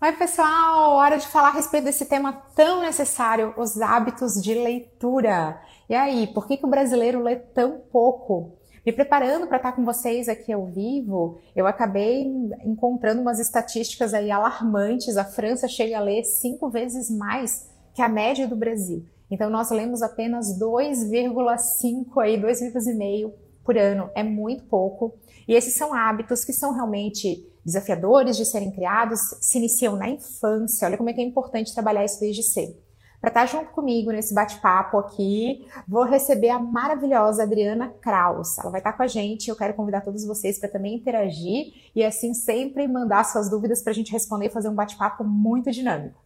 Oi, pessoal! Hora de falar a respeito desse tema tão necessário, os hábitos de leitura. E aí, por que, que o brasileiro lê tão pouco? Me preparando para estar com vocês aqui ao vivo, eu acabei encontrando umas estatísticas aí alarmantes. A França chega a ler cinco vezes mais que a média do Brasil. Então, nós lemos apenas 2,5 aí, 2,5 por ano. É muito pouco. E esses são hábitos que são realmente desafiadores de serem criados, se iniciam na infância. Olha como é que é importante trabalhar isso desde cedo. Para estar junto comigo nesse bate-papo aqui, vou receber a maravilhosa Adriana Kraus. Ela vai estar com a gente. Eu quero convidar todos vocês para também interagir e assim sempre mandar suas dúvidas para a gente responder e fazer um bate-papo muito dinâmico.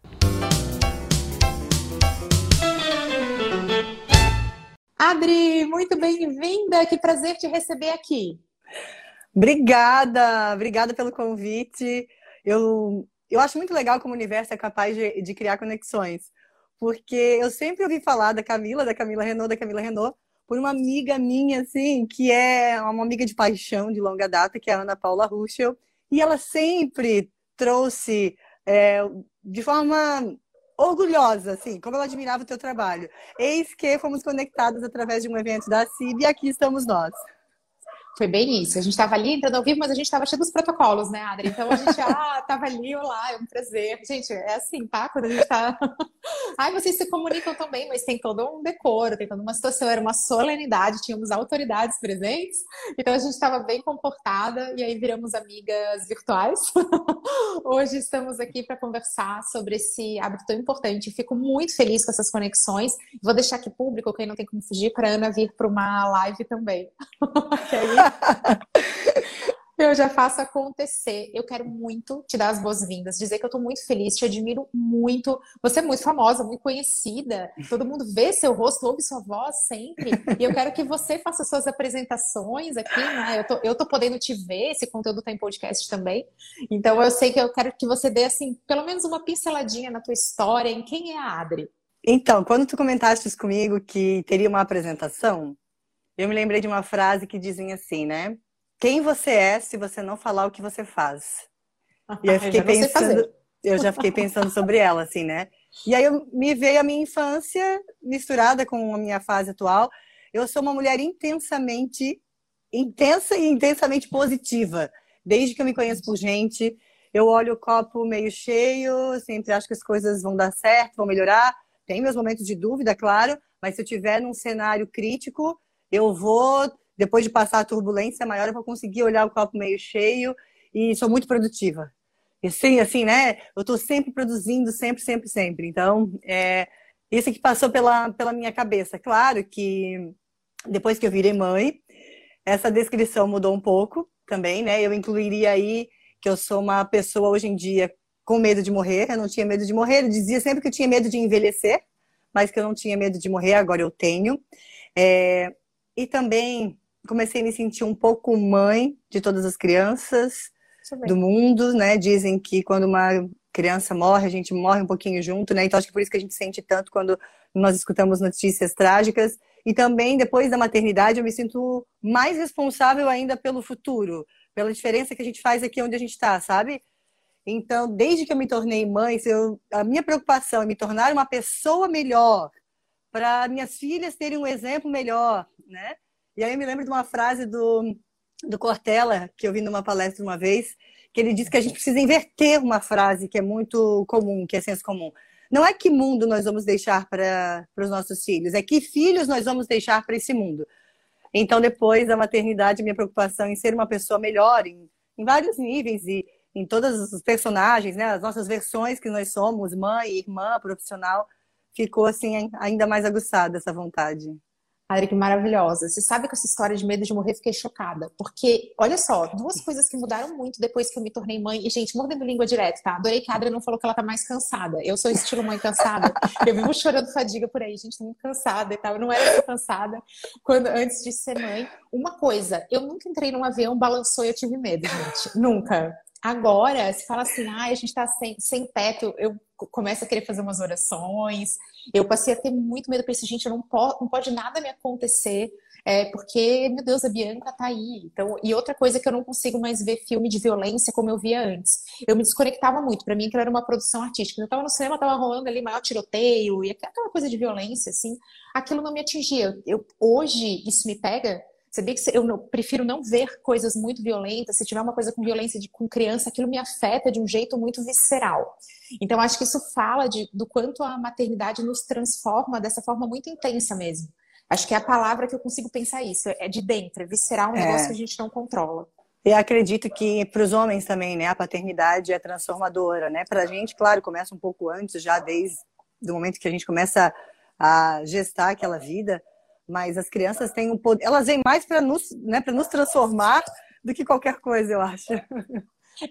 Adri, muito bem-vinda. Que prazer te receber aqui. Obrigada, obrigada pelo convite. Eu, eu acho muito legal como o universo é capaz de, de criar conexões, porque eu sempre ouvi falar da Camila, da Camila Renault, da Camila Renault, por uma amiga minha, assim, que é uma amiga de paixão de longa data, que é a Ana Paula Ruschel, e ela sempre trouxe é, de forma orgulhosa, assim, como ela admirava o teu trabalho. Eis que fomos conectados através de um evento da CIB e aqui estamos nós. Foi bem isso. A gente estava ali entrando ao vivo, mas a gente estava cheio dos protocolos, né, Adri? Então a gente, ah, tava ali, olá, é um prazer. Gente, é assim, tá? Quando a gente tá. Ai, vocês se comunicam também, mas tem todo um decoro, tem toda uma situação, era uma solenidade, tínhamos autoridades presentes, então a gente estava bem comportada e aí viramos amigas virtuais. Hoje estamos aqui para conversar sobre esse hábito tão importante. Fico muito feliz com essas conexões. Vou deixar aqui público, quem não tem como fugir, para Ana vir para uma live também. Eu já faço acontecer. Eu quero muito te dar as boas-vindas, dizer que eu tô muito feliz, te admiro muito. Você é muito famosa, muito conhecida. Todo mundo vê seu rosto, ouve sua voz sempre. E eu quero que você faça suas apresentações aqui, né? Eu tô, eu tô podendo te ver, esse conteúdo tá em podcast também. Então eu sei que eu quero que você dê, assim, pelo menos uma pinceladinha na tua história, em quem é a Adri. Então, quando tu comentaste comigo que teria uma apresentação, eu me lembrei de uma frase que dizia assim, né? Quem você é se você não falar o que você faz? E eu fiquei eu pensando, eu já fiquei pensando sobre ela, assim, né? E aí eu, me veio a minha infância misturada com a minha fase atual. Eu sou uma mulher intensamente, intensa e intensamente positiva. Desde que eu me conheço por gente, eu olho o copo meio cheio, sempre acho que as coisas vão dar certo, vão melhorar. Tem meus momentos de dúvida, claro, mas se eu tiver num cenário crítico, eu vou, depois de passar a turbulência maior, eu vou conseguir olhar o copo meio cheio e sou muito produtiva. E sim, assim, né? Eu estou sempre produzindo, sempre, sempre, sempre. Então, é, isso que passou pela, pela minha cabeça. Claro que depois que eu virei mãe, essa descrição mudou um pouco também, né? Eu incluiria aí que eu sou uma pessoa hoje em dia com medo de morrer. Eu não tinha medo de morrer. Eu dizia sempre que eu tinha medo de envelhecer, mas que eu não tinha medo de morrer. Agora eu tenho. É, e também comecei a me sentir um pouco mãe de todas as crianças do mundo, né? Dizem que quando uma criança morre, a gente morre um pouquinho junto, né? Então acho que por isso que a gente sente tanto quando nós escutamos notícias trágicas. E também depois da maternidade eu me sinto mais responsável ainda pelo futuro, pela diferença que a gente faz aqui onde a gente está, sabe? Então, desde que eu me tornei mãe, eu, a minha preocupação é me tornar uma pessoa melhor, para minhas filhas terem um exemplo melhor, né? E aí eu me lembro de uma frase do, do Cortella, que eu vi numa palestra uma vez, que ele disse que a gente precisa inverter uma frase que é muito comum, que é senso comum. Não é que mundo nós vamos deixar para os nossos filhos, é que filhos nós vamos deixar para esse mundo. Então, depois da maternidade, minha preocupação em ser uma pessoa melhor, em, em vários níveis e em todos os personagens, né, as nossas versões que nós somos, mãe, irmã, profissional, ficou assim ainda mais aguçada essa vontade. Adri, que maravilhosa. Você sabe que essa história de medo de morrer, fiquei chocada. Porque, olha só, duas coisas que mudaram muito depois que eu me tornei mãe. E, gente, mordendo língua direto, tá? Adorei que a Adri não falou que ela tá mais cansada. Eu sou estilo mãe cansada. Eu vivo chorando fadiga por aí, gente, tô muito cansada e tal. Eu não era tão cansada quando, antes de ser mãe. Uma coisa, eu nunca entrei num avião, balançou e eu tive medo, gente. Nunca. Agora, se fala assim, ah, a gente está sem, sem teto, eu começo a querer fazer umas orações. Eu passei a ter muito medo, pensei, gente, não, pode, não pode nada me acontecer, é, porque, meu Deus, a Bianca tá aí. Então, e outra coisa que eu não consigo mais ver filme de violência como eu via antes. Eu me desconectava muito, para mim aquilo era uma produção artística. Eu tava no cinema, tava rolando ali maior tiroteio, e aquela coisa de violência, assim, aquilo não me atingia. Eu, hoje, isso me pega Sabia que eu prefiro não ver coisas muito violentas. Se tiver uma coisa com violência de, com criança, aquilo me afeta de um jeito muito visceral. Então, acho que isso fala de, do quanto a maternidade nos transforma dessa forma muito intensa mesmo. Acho que é a palavra que eu consigo pensar isso. É de dentro, é visceral, um é. negócio que a gente não controla. E acredito que para os homens também, né, a paternidade é transformadora, né? Para a gente, claro, começa um pouco antes, já desde o momento que a gente começa a gestar aquela vida, mas as crianças têm um poder, elas vêm mais para nos, né, para nos transformar do que qualquer coisa, eu acho.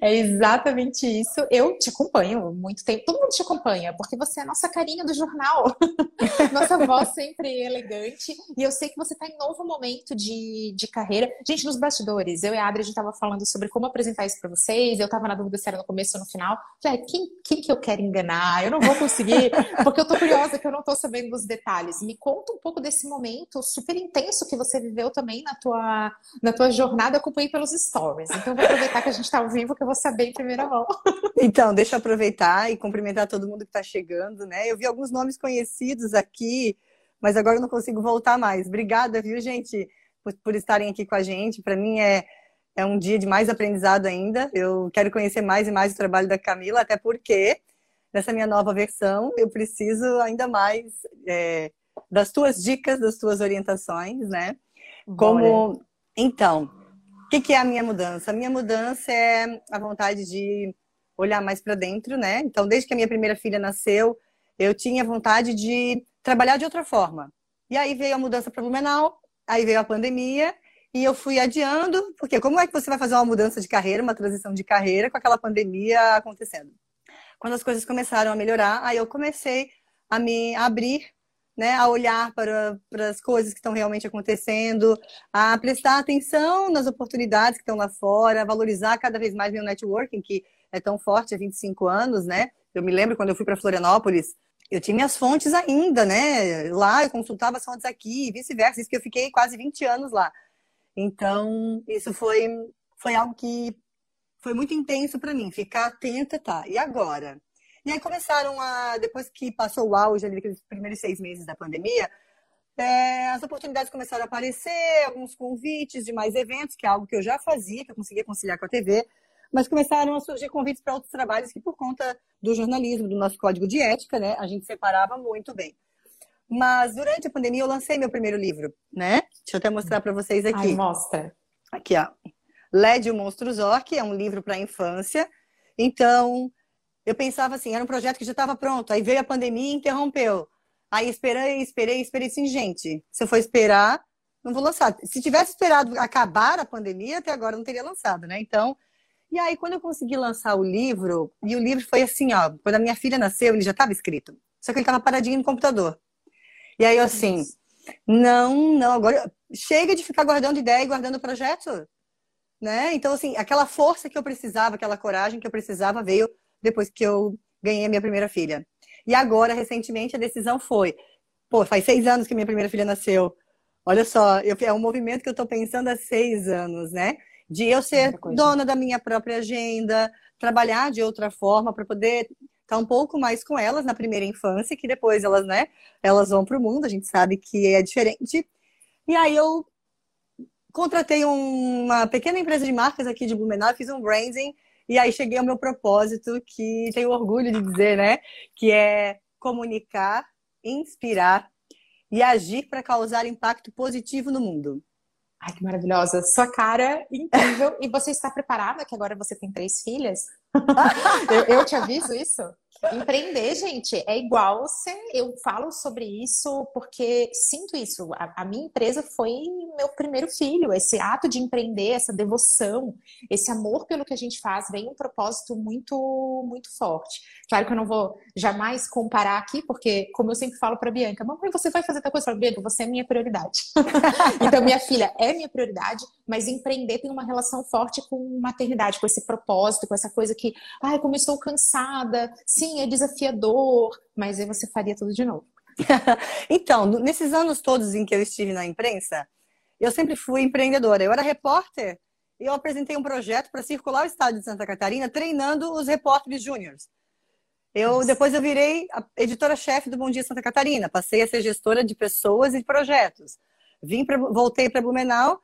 É exatamente isso. Eu te acompanho muito tempo. Todo mundo te acompanha, porque você é a nossa carinha do jornal. nossa voz sempre elegante. E eu sei que você está em novo momento de, de carreira. Gente, nos bastidores, eu e a Adri, a gente estava falando sobre como apresentar isso para vocês. Eu estava na dúvida se era no começo ou no final. Falei, quem, quem que eu quero enganar? Eu não vou conseguir, porque eu tô curiosa que eu não tô sabendo dos detalhes. Me conta um pouco desse momento super intenso que você viveu também na tua, na tua jornada. Eu acompanhei pelos stories. Então, vou aproveitar que a gente está ao vivo que eu vou saber em primeira mão. Então, deixa eu aproveitar e cumprimentar todo mundo que está chegando, né? Eu vi alguns nomes conhecidos aqui, mas agora eu não consigo voltar mais. Obrigada, viu, gente, por, por estarem aqui com a gente. Para mim é, é um dia de mais aprendizado ainda. Eu quero conhecer mais e mais o trabalho da Camila, até porque nessa minha nova versão eu preciso ainda mais é, das tuas dicas, das tuas orientações, né? Como. Então, que, que é a minha mudança? A minha mudança é a vontade de olhar mais para dentro, né? Então, desde que a minha primeira filha nasceu, eu tinha vontade de trabalhar de outra forma. E aí veio a mudança para Blumenau, aí veio a pandemia, e eu fui adiando, porque como é que você vai fazer uma mudança de carreira, uma transição de carreira com aquela pandemia acontecendo? Quando as coisas começaram a melhorar, aí eu comecei a me abrir né, a olhar para, para as coisas que estão realmente acontecendo, a prestar atenção nas oportunidades que estão lá fora, a valorizar cada vez mais meu networking, que é tão forte há 25 anos, né? Eu me lembro quando eu fui para Florianópolis, eu tinha minhas fontes ainda, né? Lá eu consultava as fontes aqui, e vice-versa, isso que eu fiquei quase 20 anos lá. Então, isso foi, foi algo que foi muito intenso para mim, ficar atenta, tá? E agora? E aí começaram a, depois que passou o auge ali, aqueles primeiros seis meses da pandemia, é, as oportunidades começaram a aparecer, alguns convites de mais eventos, que é algo que eu já fazia, que eu conseguia conciliar com a TV, mas começaram a surgir convites para outros trabalhos que, por conta do jornalismo, do nosso código de ética, né, a gente separava muito bem. Mas durante a pandemia eu lancei meu primeiro livro, né? Deixa eu até mostrar para vocês aqui. Ai, mostra. Aqui, ó. LED o Monstro Zork é um livro para a infância. Então, eu pensava assim, era um projeto que já estava pronto, aí veio a pandemia e interrompeu. Aí esperei, esperei, esperei assim, gente, se eu for esperar, não vou lançar. Se tivesse esperado acabar a pandemia, até agora não teria lançado, né? Então, e aí quando eu consegui lançar o livro, e o livro foi assim, ó, quando a minha filha nasceu, ele já estava escrito, só que ele estava paradinho no computador. E aí eu assim, não, não, agora chega de ficar guardando ideia e guardando projeto, né? Então assim, aquela força que eu precisava, aquela coragem que eu precisava veio depois que eu ganhei a minha primeira filha. E agora, recentemente, a decisão foi: pô, faz seis anos que minha primeira filha nasceu. Olha só, eu, é um movimento que eu estou pensando há seis anos, né? De eu ser dona da minha própria agenda, trabalhar de outra forma para poder estar tá um pouco mais com elas na primeira infância, que depois elas, né, elas vão para o mundo, a gente sabe que é diferente. E aí eu contratei uma pequena empresa de marcas aqui de Blumenau, fiz um branding e aí cheguei ao meu propósito, que tenho orgulho de dizer, né? Que é comunicar, inspirar e agir para causar impacto positivo no mundo. Ai, que maravilhosa. Sua cara incrível. e você está preparada, que agora você tem três filhas? eu, eu, te aviso isso? Empreender, gente, é igual ser. Eu falo sobre isso porque sinto isso. A, a, minha empresa foi meu primeiro filho. Esse ato de empreender, essa devoção, esse amor pelo que a gente faz, vem um propósito muito, muito forte. Claro que eu não vou jamais comparar aqui, porque, como eu sempre falo para Bianca, mamãe, você vai fazer tal coisa? Eu falo, Bianca, você é minha prioridade. então, minha filha é minha prioridade, mas empreender tem uma relação forte com maternidade, com esse propósito, com essa coisa que, ai, como eu estou cansada, sim, é desafiador, mas aí você faria tudo de novo. então, nesses anos todos em que eu estive na imprensa, eu sempre fui empreendedora. Eu era repórter e eu apresentei um projeto para circular o estado de Santa Catarina, treinando os repórteres júniores. Eu depois eu virei editora-chefe do Bom Dia Santa Catarina, passei a ser gestora de pessoas e projetos. Vim pra, voltei para Blumenau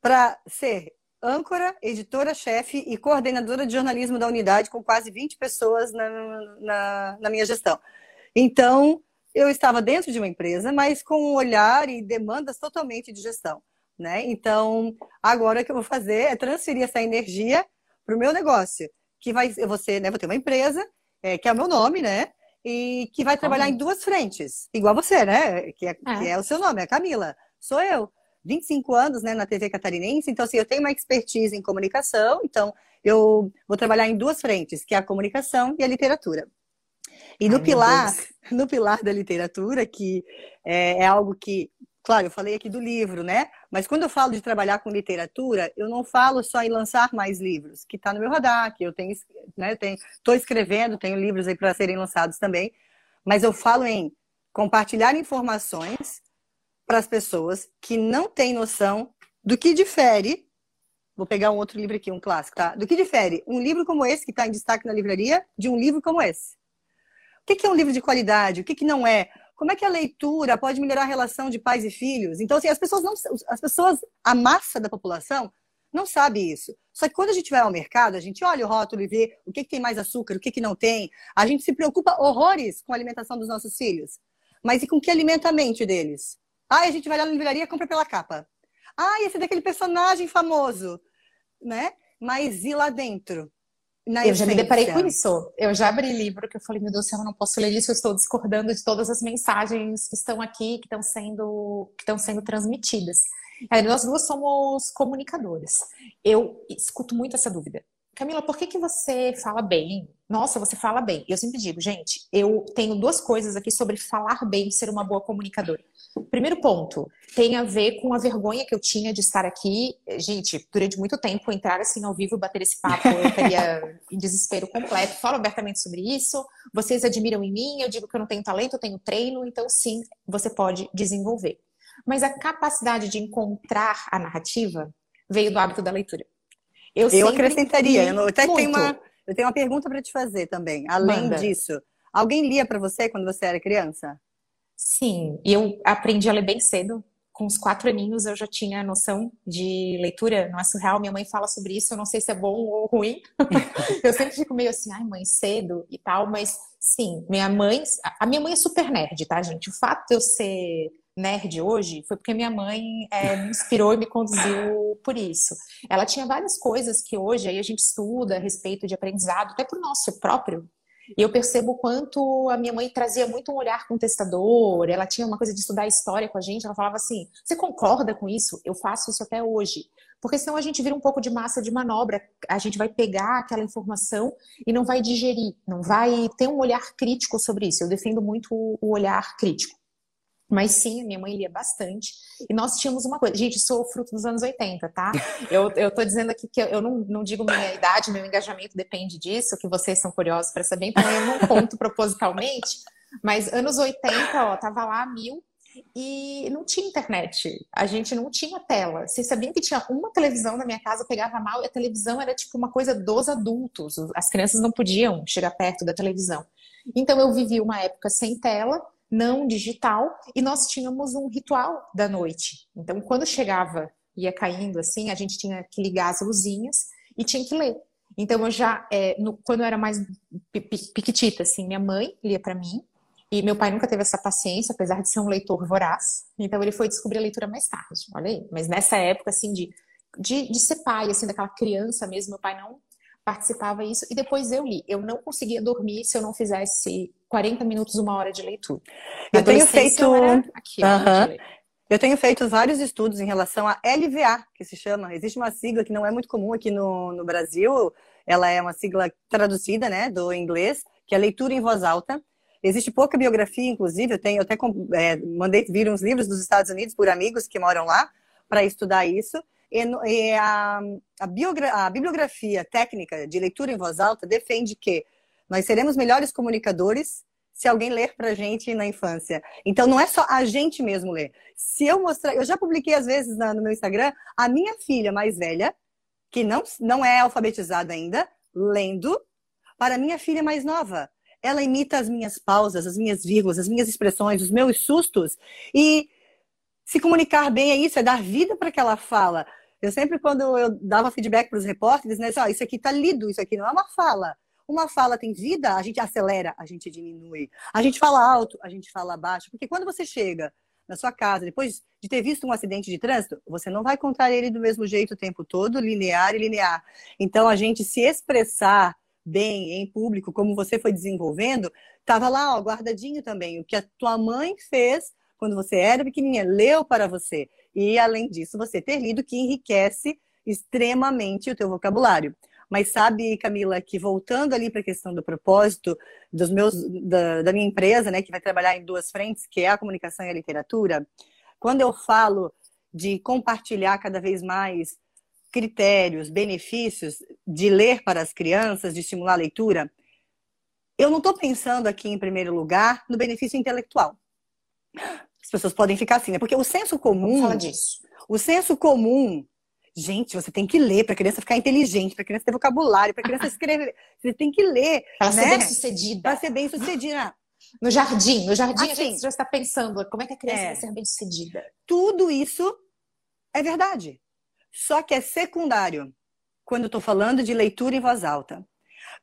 para ser âncora, editora-chefe e coordenadora de jornalismo da unidade, com quase 20 pessoas na, na, na, minha gestão. Então, eu estava dentro de uma empresa, mas com um olhar e demandas totalmente de gestão. Né? Então, agora o que eu vou fazer é transferir essa energia para o meu negócio, que vai, eu vou, ser, né, vou ter uma empresa, é, que é o meu nome, né? E que vai trabalhar em duas frentes, igual você, né? Que é, é. que é o seu nome, é Camila. Sou eu. 25 anos né, na TV catarinense, então assim, eu tenho uma expertise em comunicação, então eu vou trabalhar em duas frentes, que é a comunicação e a literatura. E Ai, no pilar, no pilar da literatura, que é, é, algo que, claro, eu falei aqui do livro, né? Mas quando eu falo de trabalhar com literatura, eu não falo só em lançar mais livros, que está no meu radar, que eu tenho, né? Estou escrevendo, tenho livros aí para serem lançados também, mas eu falo em compartilhar informações para as pessoas que não têm noção do que difere. Vou pegar um outro livro aqui, um clássico, tá? Do que difere um livro como esse, que está em destaque na livraria, de um livro como esse. O que é um livro de qualidade? O que não é? Como é que a leitura pode melhorar a relação de pais e filhos? Então, assim, as pessoas não, as pessoas, a massa da população não sabe isso. Só que quando a gente vai ao mercado, a gente olha o rótulo e vê o que, que tem mais açúcar, o que, que não tem. A gente se preocupa horrores com a alimentação dos nossos filhos. Mas e com que alimenta a mente deles? Ah, a gente vai lá na livraria e compra pela capa. Ah, esse é daquele personagem famoso, né? Mas e lá dentro? eu essência? já me deparei com isso. Eu já abri livro que eu falei, meu Deus do céu, eu não posso ler isso, eu estou discordando de todas as mensagens que estão aqui, que estão sendo, que estão sendo transmitidas. Aí, nós duas somos comunicadores. Eu escuto muito essa dúvida. Camila, por que, que você fala bem? Nossa, você fala bem. Eu sempre digo, gente, eu tenho duas coisas aqui sobre falar bem, ser uma boa comunicadora. Primeiro ponto, tem a ver com a vergonha que eu tinha de estar aqui. Gente, durante muito tempo, entrar assim ao vivo e bater esse papo, eu estaria em desespero completo. Falo abertamente sobre isso. Vocês admiram em mim, eu digo que eu não tenho talento, eu tenho treino, então sim, você pode desenvolver. Mas a capacidade de encontrar a narrativa veio do hábito da leitura. Eu, eu acrescentaria, eu até tenho uma, eu tenho uma pergunta para te fazer também. Além Manda. disso, alguém lia para você quando você era criança? Sim, e eu aprendi a ler bem cedo. Com uns quatro aninhos eu já tinha noção de leitura, não é surreal. Minha mãe fala sobre isso, eu não sei se é bom ou ruim. eu sempre fico meio assim, ai mãe, cedo e tal, mas sim, minha mãe, a minha mãe é super nerd, tá, gente? O fato de eu ser nerd hoje foi porque minha mãe é, me inspirou e me conduziu por isso. Ela tinha várias coisas que hoje aí a gente estuda a respeito de aprendizado, até para o nosso próprio e eu percebo quanto a minha mãe trazia muito um olhar contestador, ela tinha uma coisa de estudar história com a gente, ela falava assim: "Você concorda com isso? Eu faço isso até hoje". Porque senão a gente vira um pouco de massa de manobra, a gente vai pegar aquela informação e não vai digerir, não vai ter um olhar crítico sobre isso. Eu defendo muito o olhar crítico. Mas sim, a minha mãe lia bastante. E nós tínhamos uma coisa. Gente, sou fruto dos anos 80, tá? Eu, eu tô dizendo aqui que eu não, não digo minha idade, meu engajamento depende disso, que vocês são curiosos para saber, então eu não conto propositalmente. Mas anos 80, ó, tava lá mil e não tinha internet. A gente não tinha tela. Vocês sabiam que tinha uma televisão na minha casa, eu pegava mal e a televisão era tipo uma coisa dos adultos. As crianças não podiam chegar perto da televisão. Então eu vivi uma época sem tela não digital, e nós tínhamos um ritual da noite. Então, quando chegava, ia caindo assim, a gente tinha que ligar as luzinhas e tinha que ler. Então, eu já, é, no, quando eu era mais piquitita, assim, minha mãe lia para mim, e meu pai nunca teve essa paciência, apesar de ser um leitor voraz. Então, ele foi descobrir a leitura mais tarde, olha aí. Mas nessa época, assim, de, de, de ser pai, assim, daquela criança mesmo, meu pai não participava isso, e depois eu li. Eu não conseguia dormir se eu não fizesse 40 minutos, uma hora de leitura. Eu tenho feito. Aqui, uhum. Eu tenho feito vários estudos em relação a LVA, que se chama. Existe uma sigla que não é muito comum aqui no, no Brasil. Ela é uma sigla traduzida, né, do inglês, que é leitura em voz alta. Existe pouca biografia, inclusive. Eu tenho, eu até é, mandei vir uns livros dos Estados Unidos por amigos que moram lá para estudar isso. E, e a, a, a bibliografia técnica de leitura em voz alta defende que nós seremos melhores comunicadores se alguém ler para a gente na infância. Então, não é só a gente mesmo ler. Se eu mostrar, eu já publiquei às vezes na, no meu Instagram a minha filha mais velha, que não, não é alfabetizada ainda, lendo para minha filha mais nova. Ela imita as minhas pausas, as minhas vírgulas, as minhas expressões, os meus sustos. E se comunicar bem é isso, é dar vida para aquela fala. Eu sempre, quando eu dava feedback para os repórteres, né, oh, isso aqui está lido, isso aqui não é uma fala. Uma fala tem vida, a gente acelera, a gente diminui. A gente fala alto, a gente fala baixo. Porque quando você chega na sua casa, depois de ter visto um acidente de trânsito, você não vai contar ele do mesmo jeito o tempo todo, linear e linear. Então, a gente se expressar bem em público, como você foi desenvolvendo, estava lá, ó, guardadinho também. O que a tua mãe fez quando você era pequenininha, leu para você. E, além disso, você ter lido que enriquece extremamente o teu vocabulário. Mas sabe, Camila, que voltando ali para a questão do propósito dos meus, da, da minha empresa, né, que vai trabalhar em duas frentes, que é a comunicação e a literatura, quando eu falo de compartilhar cada vez mais critérios, benefícios de ler para as crianças, de estimular a leitura, eu não estou pensando aqui, em primeiro lugar, no benefício intelectual. As pessoas podem ficar assim, né? Porque o senso comum. Fala disso. O senso comum. Gente, você tem que ler para a criança ficar inteligente, para a criança ter vocabulário, para a criança escrever. Você tem que ler. Para né? ser bem sucedida. Para ser bem sucedida. No jardim, no jardim assim, a gente já está pensando como é que a criança é, vai ser bem sucedida. Tudo isso é verdade. Só que é secundário quando eu estou falando de leitura em voz alta.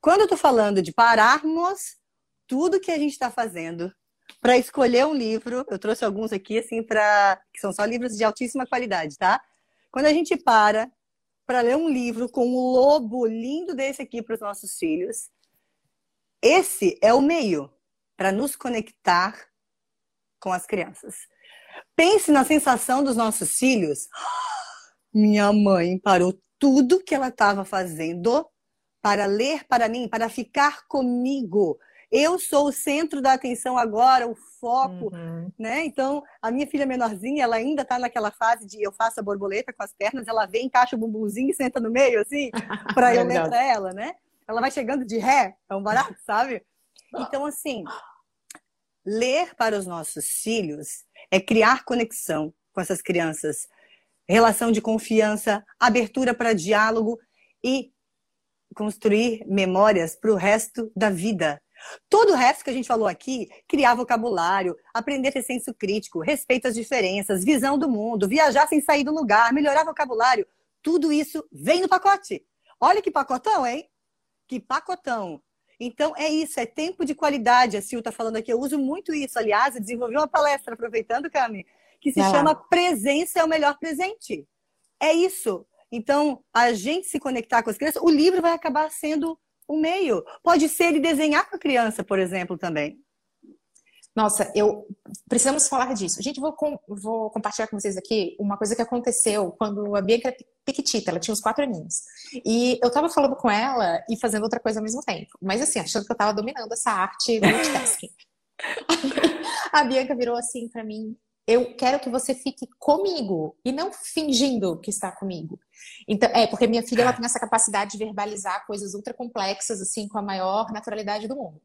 Quando eu estou falando de pararmos tudo que a gente está fazendo para escolher um livro, eu trouxe alguns aqui, assim, para que são só livros de altíssima qualidade, tá? Quando a gente para para ler um livro com um lobo lindo desse aqui para os nossos filhos, esse é o meio para nos conectar com as crianças. Pense na sensação dos nossos filhos. Minha mãe parou tudo que ela estava fazendo para ler para mim, para ficar comigo eu sou o centro da atenção agora, o foco, uhum. né? Então, a minha filha menorzinha, ela ainda está naquela fase de eu faço a borboleta com as pernas, ela vem, encaixa o bumbumzinho e senta no meio, assim, para eu ler para ela, né? Ela vai chegando de ré, é um barato, sabe? Então, assim, ler para os nossos filhos é criar conexão com essas crianças, relação de confiança, abertura para diálogo e construir memórias para o resto da vida. Todo o resto que a gente falou aqui, criar vocabulário, aprender a ter senso crítico, respeito às diferenças, visão do mundo, viajar sem sair do lugar, melhorar vocabulário, tudo isso vem no pacote. Olha que pacotão, hein? Que pacotão. Então, é isso, é tempo de qualidade. A Sil está falando aqui, eu uso muito isso. Aliás, eu desenvolvi uma palestra, aproveitando, Cami, que se chama Presença é o Melhor Presente. É isso. Então, a gente se conectar com as crianças, o livro vai acabar sendo o meio. Pode ser ele desenhar com a criança, por exemplo, também. Nossa, eu precisamos falar disso. Gente, vou, com, vou compartilhar com vocês aqui uma coisa que aconteceu quando a Bianca era piquitita, ela tinha uns quatro aninhos. E eu tava falando com ela e fazendo outra coisa ao mesmo tempo. Mas assim, achando que eu tava dominando essa arte multitasking. a Bianca virou assim para mim: eu quero que você fique comigo e não fingindo que está comigo. Então, é, porque minha filha ela tem essa capacidade de verbalizar coisas ultra complexas, assim, com a maior naturalidade do mundo,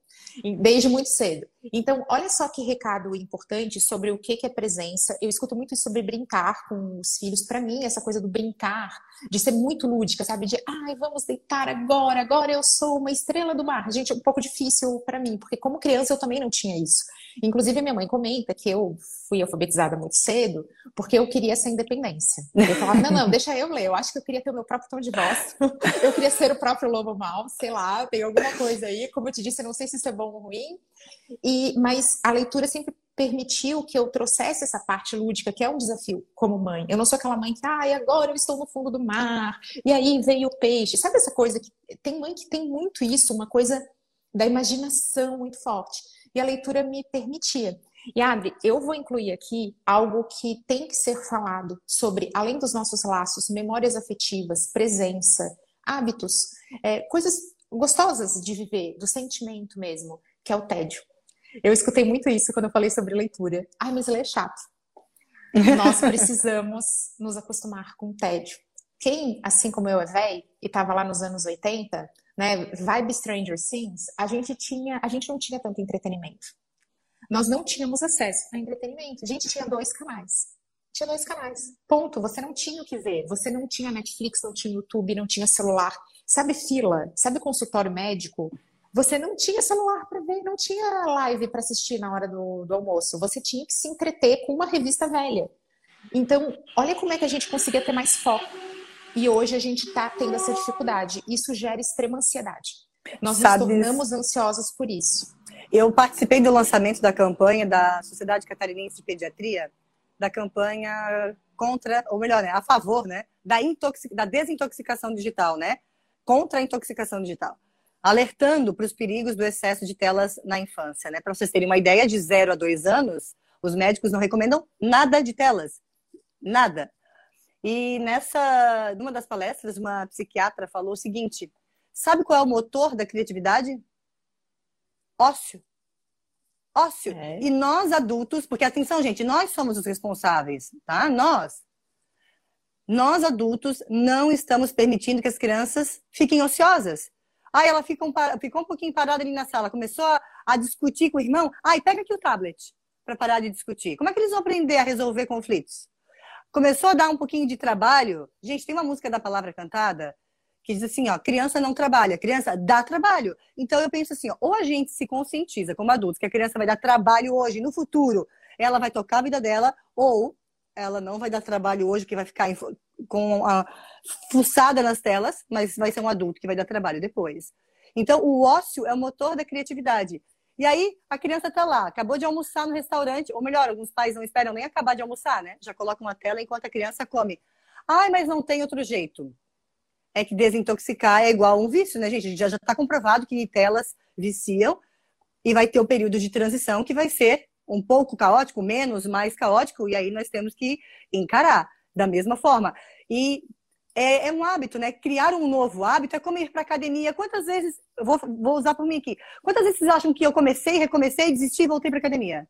desde muito cedo. Então, olha só que recado importante sobre o que é presença. Eu escuto muito sobre brincar com os filhos. Para mim, essa coisa do brincar, de ser muito lúdica, sabe? De, ai, vamos deitar agora, agora eu sou uma estrela do mar. Gente, é um pouco difícil para mim, porque como criança eu também não tinha isso. Inclusive, minha mãe comenta que eu fui alfabetizada muito cedo porque eu queria essa independência. Eu falava, não, não, deixa eu ler, eu acho que eu queria ter o meu próprio tom de voz. Eu queria ser o próprio lobo mal, sei lá, tem alguma coisa aí. Como eu te disse, eu não sei se isso é bom ou ruim. E, mas a leitura sempre permitiu que eu trouxesse essa parte lúdica, que é um desafio como mãe. Eu não sou aquela mãe que, ai, ah, agora eu estou no fundo do mar, e aí veio o peixe. Sabe essa coisa que tem mãe que tem muito isso, uma coisa da imaginação muito forte. E a leitura me permitia. E Adri, eu vou incluir aqui algo que tem que ser falado sobre, além dos nossos laços, memórias afetivas, presença, hábitos, é, coisas gostosas de viver, do sentimento mesmo, que é o tédio. Eu escutei muito isso quando eu falei sobre leitura. Ai, mas ler é chato. Nós precisamos nos acostumar com o tédio. Quem, assim como eu, é velho e estava lá nos anos 80, né, vibe Stranger Things, a gente tinha, a gente não tinha tanto entretenimento. Nós não tínhamos acesso a entretenimento. A gente tinha dois canais. Tinha dois canais. Ponto. Você não tinha o que ver. Você não tinha Netflix, não tinha YouTube, não tinha celular. Sabe fila? Sabe consultório médico? você não tinha celular para ver, não tinha live para assistir na hora do, do, almoço. Você tinha que se entreter com uma revista velha. Então, olha como é que a gente conseguia ter mais foco. E hoje a gente está tendo essa dificuldade. Isso gera extrema ansiedade. Nós Sabes, nos tornamos ansiosos por isso. Eu participei do lançamento da campanha da Sociedade Catarinense de Pediatria, da campanha contra, ou melhor, né, a favor, né, da, da desintoxicação digital, né, contra a intoxicação digital alertando para os perigos do excesso de telas na infância. Né? Para vocês terem uma ideia, de 0 a 2 anos, os médicos não recomendam nada de telas. Nada. E nessa, numa das palestras, uma psiquiatra falou o seguinte: sabe qual é o motor da criatividade? Ócio. Ócio. É. E nós adultos, porque atenção, gente, nós somos os responsáveis, tá? Nós. Nós adultos não estamos permitindo que as crianças fiquem ociosas. Aí ela fica um, ficou um pouquinho parada ali na sala, começou a, a discutir com o irmão. Ai, pega aqui o tablet para parar de discutir. Como é que eles vão aprender a resolver conflitos? Começou a dar um pouquinho de trabalho. Gente, tem uma música da Palavra Cantada que diz assim, ó, criança não trabalha, criança dá trabalho. Então eu penso assim, ó, ou a gente se conscientiza como adultos que a criança vai dar trabalho hoje, no futuro, ela vai tocar a vida dela, ou ela não vai dar trabalho hoje, que vai ficar com a fuçada nas telas, mas vai ser um adulto que vai dar trabalho depois. Então, o ócio é o motor da criatividade. E aí, a criança está lá, acabou de almoçar no restaurante, ou melhor, alguns pais não esperam nem acabar de almoçar, né? Já colocam uma tela enquanto a criança come. Ai, mas não tem outro jeito. É que desintoxicar é igual um vício, né, gente? Já está comprovado que telas viciam e vai ter o período de transição que vai ser um pouco caótico, menos, mais caótico, e aí nós temos que encarar da mesma forma. E é, é, um hábito, né? Criar um novo hábito é como ir para academia. Quantas vezes, vou, vou usar por mim aqui, quantas vezes vocês acham que eu comecei, recomecei, desisti e voltei para academia?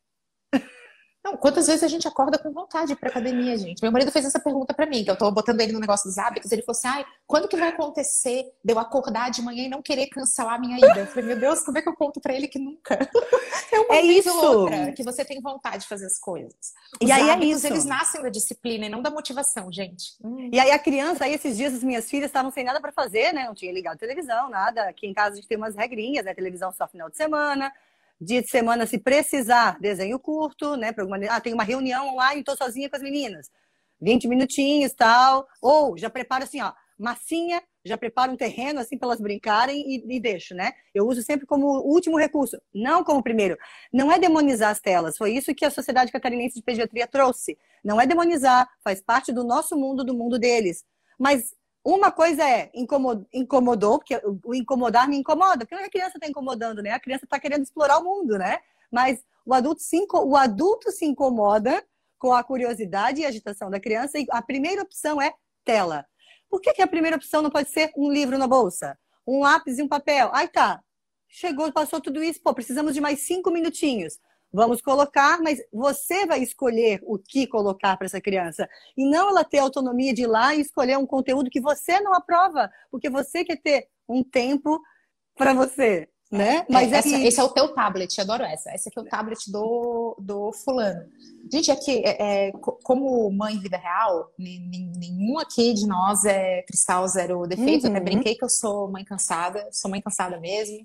Não, quantas vezes a gente acorda com vontade pra academia, gente? Meu marido fez essa pergunta para mim, que eu tô botando ele no negócio dos hábitos. Ele falou assim: ai, quando que vai acontecer de eu acordar de manhã e não querer cancelar a minha ida? Eu falei, meu Deus, como é que eu conto para ele que nunca? É uma é isso. outra que você tem vontade de fazer as coisas. Os e aí é hábitos, é isso. eles nascem da disciplina e não da motivação, gente. Hum. E aí a criança, aí esses dias as minhas filhas estavam sem nada para fazer, né? Não tinha ligado televisão, nada. Aqui em casa a gente tem umas regrinhas, né? Televisão só final de semana Dia de semana, se precisar, desenho curto, né? Alguma... Ah, tem uma reunião online, estou sozinha com as meninas. 20 minutinhos, tal. Ou já preparo assim, ó, massinha, já preparo um terreno assim para elas brincarem e, e, deixo, né? Eu uso sempre como último recurso, não como primeiro. Não é demonizar as telas, foi isso que a Sociedade Catarinense de Pediatria trouxe. Não é demonizar, faz parte do nosso mundo, do mundo deles. Mas uma coisa é incomodou, porque o incomodar me incomoda, porque a criança está incomodando, né? A criança está querendo explorar o mundo, né? Mas o adulto, se, o adulto se incomoda com a curiosidade e agitação da criança, e a primeira opção é tela. Por que, que a primeira opção não pode ser um livro na bolsa? Um lápis e um papel? Aí tá, chegou, passou tudo isso, pô, precisamos de mais cinco minutinhos. Vamos colocar, mas você vai escolher o que colocar para essa criança. E não ela ter autonomia de ir lá e escolher um conteúdo que você não aprova, porque você quer ter um tempo para você. Né? É, mas é, essa, esse é o teu tablet, adoro essa. Esse aqui é o tablet do, do fulano. Gente, aqui, é, é, como mãe vida real, nenhum aqui de nós é cristal zero defeitos. Uhum. Até brinquei que eu sou mãe cansada, sou mãe cansada mesmo.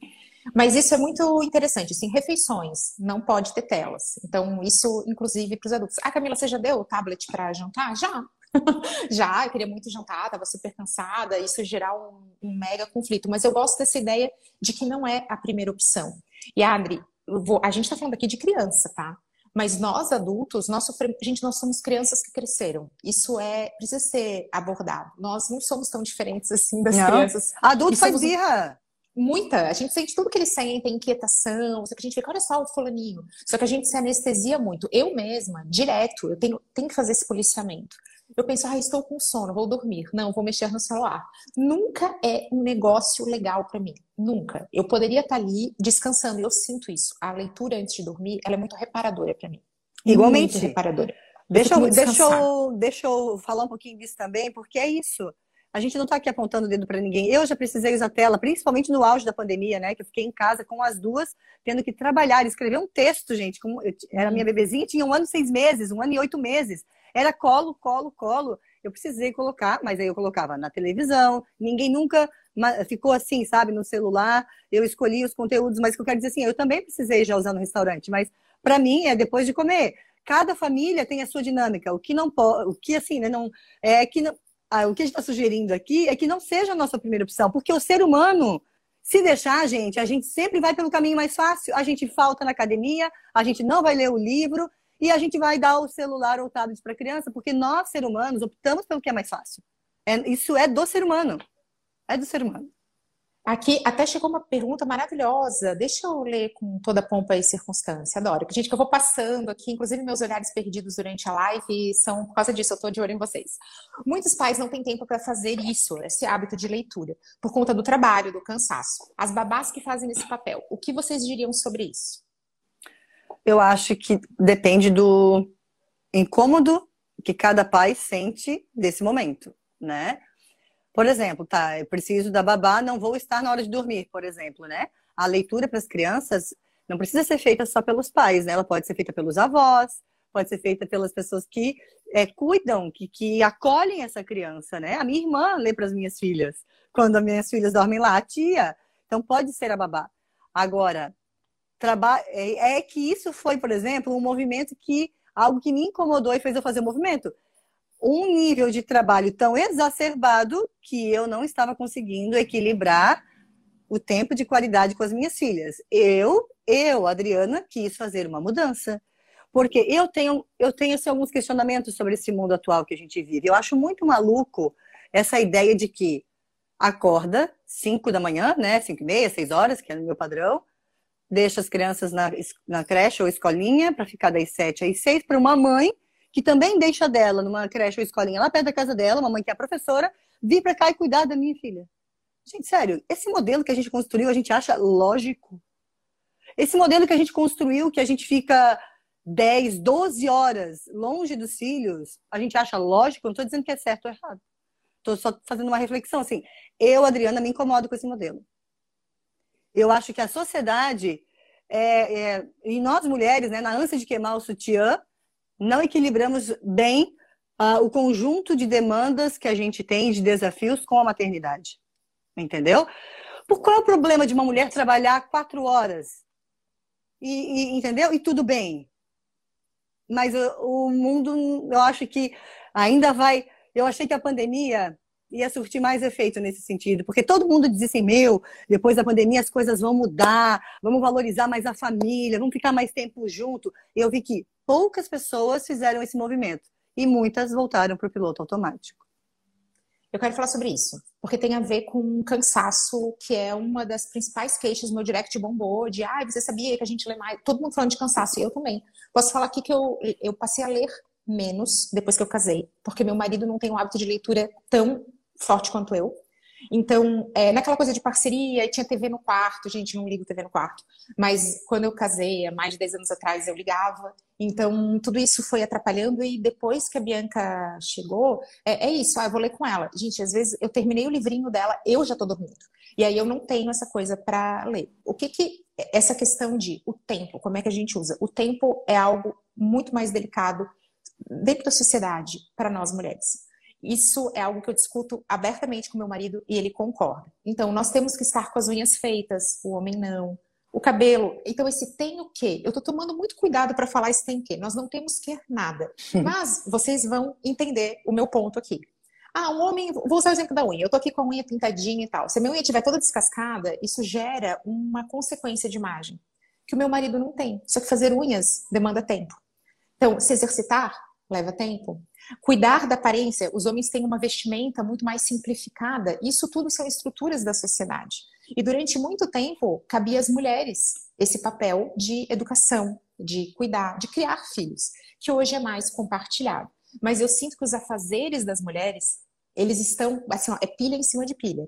Mas isso é muito interessante, assim, refeições, não pode ter telas. Então, isso, inclusive, para os adultos. Ah, Camila, você já deu o tablet para jantar? Já. já, eu queria muito jantar, estava super cansada, isso gerar um, um, mega conflito. Mas eu gosto dessa ideia de que não é a primeira opção. E, Adri, vou, a gente está falando aqui de criança, tá? Mas nós adultos, nós sofremos, gente, nós somos crianças que cresceram. Isso é precisa ser abordado. Nós não somos tão diferentes assim das não. crianças. Adulto faz birra. Muita. A gente sente tudo que eles sentem, inquietação. Só que a gente fica, olha só o fulaninho. Só que a gente se anestesia muito. Eu mesma, direto, eu tenho, tenho que fazer esse policiamento. Eu penso, ah, estou com sono, vou dormir. Não, vou mexer no celular. Nunca é um negócio legal para mim. Nunca. Eu poderia estar ali descansando. Eu sinto isso. A leitura antes de dormir, ela é muito reparadora para mim. Igualmente. Muito reparadora. Deixa eu, deixa, eu, deixa eu falar um pouquinho disso também, porque é isso. A gente não está aqui apontando o dedo para ninguém. Eu já precisei usar tela, principalmente no auge da pandemia, né? Que eu fiquei em casa com as duas, tendo que trabalhar, escrever um texto, gente. Como eu, era minha bebezinha, tinha um ano e seis meses, um ano e oito meses. Era colo, colo, colo. Eu precisei colocar, mas aí eu colocava na televisão. Ninguém nunca ficou assim, sabe, no celular. Eu escolhi os conteúdos, mas o que eu quero dizer assim, eu também precisei já usar no restaurante, mas para mim é depois de comer. Cada família tem a sua dinâmica. O que não pode, o que assim, né, não é que não, o que a gente está sugerindo aqui é que não seja a nossa primeira opção, porque o ser humano se deixar, gente, a gente sempre vai pelo caminho mais fácil. A gente falta na academia, a gente não vai ler o livro, e a gente vai dar o celular ou o tablet para a criança, porque nós, seres humanos, optamos pelo que é mais fácil. É, isso é do ser humano. É do ser humano. Aqui até chegou uma pergunta maravilhosa. Deixa eu ler com toda pompa e circunstância. Adoro. Gente, que eu vou passando aqui, inclusive meus olhares perdidos durante a live são por causa disso, eu estou de olho em vocês. Muitos pais não têm tempo para fazer isso, esse hábito de leitura, por conta do trabalho, do cansaço. As babás que fazem esse papel, o que vocês diriam sobre isso? eu acho que depende do incômodo que cada pai sente desse momento, né? Por exemplo, tá, eu preciso da babá, não vou estar na hora de dormir, por exemplo, né? A leitura para as crianças não precisa ser feita só pelos pais, né? Ela pode ser feita pelos avós, pode ser feita pelas pessoas que é, cuidam, que, que acolhem essa criança, né? A minha irmã lê para as minhas filhas, quando as minhas filhas dormem lá, a tia. Então pode ser a babá. Agora, é, é que isso foi, por exemplo, um movimento que algo que me incomodou e fez eu fazer o movimento. Um nível de trabalho tão exacerbado que eu não estava conseguindo equilibrar o tempo de qualidade com as minhas filhas. Eu, eu, Adriana, quis fazer uma mudança. Porque eu tenho, eu tenho assim, alguns questionamentos sobre esse mundo atual que a gente vive. Eu acho muito maluco essa ideia de que acorda 5 da manhã, né? 5 e meia, 6 horas, que é o meu padrão, deixa as crianças na, na creche ou escolinha para ficar das sete às seis para uma mãe que também deixa dela numa creche ou escolinha lá perto da casa dela, uma mãe que é professora, vir para cá e cuidar da minha filha. Gente, sério, esse modelo que a gente construiu, a gente acha lógico. Esse modelo que a gente construiu, que a gente fica 10, 12 horas longe dos filhos, a gente acha lógico, não estou dizendo que é certo ou errado. Estou só fazendo uma reflexão assim. Eu, Adriana, me incomodo com esse modelo. Eu acho que a sociedade, é, é, e nós mulheres, né, na ânsia de queimar o sutiã, não equilibramos bem uh, o conjunto de demandas que a gente tem, de desafios com a maternidade. Entendeu? Por qual é o problema de uma mulher trabalhar quatro horas? E, e entendeu? E tudo bem. Mas o, o mundo, eu acho que ainda vai. Eu achei que a pandemia ia surtir mais efeito nesse sentido, porque todo mundo diz assim, meu, depois da pandemia as coisas vão mudar, vamos valorizar mais a família, vamos ficar mais tempo junto. Eu vi que poucas pessoas fizeram esse movimento e muitas voltaram para o piloto automático. Eu quero falar sobre isso, porque tem a ver com cansaço, que é uma das principais queixas. Meu direct bombou de, ah, você sabia que a gente lê mais. Todo mundo falando de cansaço, e eu também. Posso falar aqui que eu, eu passei a ler menos depois que eu casei, porque meu marido não tem um hábito de leitura tão forte quanto eu. Então, é, naquela coisa de parceria, tinha TV no quarto, gente, não ligo TV no quarto. Mas quando eu casei, há mais de 10 anos atrás, eu ligava. Então, tudo isso foi atrapalhando. E depois que a Bianca chegou, é, é isso, ah, eu vou ler com ela. Gente, às vezes eu terminei o livrinho dela, eu já tô dormindo. E aí eu não tenho essa coisa para ler. O que que. Essa questão de o tempo, como é que a gente usa? O tempo é algo muito mais delicado dentro da sociedade para nós mulheres. Isso é algo que eu discuto abertamente com meu marido e ele concorda. Então, nós temos que estar com as unhas feitas, o homem não. O cabelo, então esse tem o quê? Eu tô tomando muito cuidado para falar esse tem o quê. Nós não temos que nada. Mas vocês vão entender o meu ponto aqui. Ah, um homem, vou usar o exemplo da unha. Eu tô aqui com a unha pintadinha e tal. Se a minha unha estiver toda descascada, isso gera uma consequência de imagem que o meu marido não tem. Só que fazer unhas demanda tempo. Então, se exercitar leva tempo. Cuidar da aparência, os homens têm uma vestimenta muito mais simplificada. Isso tudo são estruturas da sociedade. E durante muito tempo cabia às mulheres esse papel de educação, de cuidar, de criar filhos, que hoje é mais compartilhado. Mas eu sinto que os afazeres das mulheres, eles estão, assim, ó, é pilha em cima de pilha.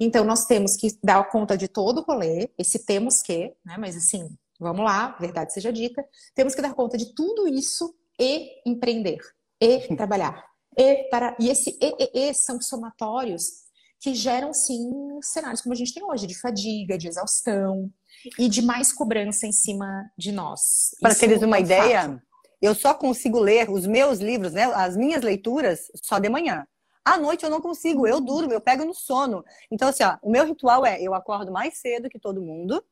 Então, nós temos que dar conta de todo o rolê, esse temos que, né? Mas assim, vamos lá, verdade seja dita, temos que dar conta de tudo isso e empreender, e trabalhar. E, para, e esse e, e, e são somatórios que geram, sim, cenários como a gente tem hoje, de fadiga, de exaustão e de mais cobrança em cima de nós. Para teres uma é ideia, fato. eu só consigo ler os meus livros, né, as minhas leituras, só de manhã. À noite eu não consigo, eu durmo, eu pego no sono. Então, assim, ó, o meu ritual é: eu acordo mais cedo que todo mundo,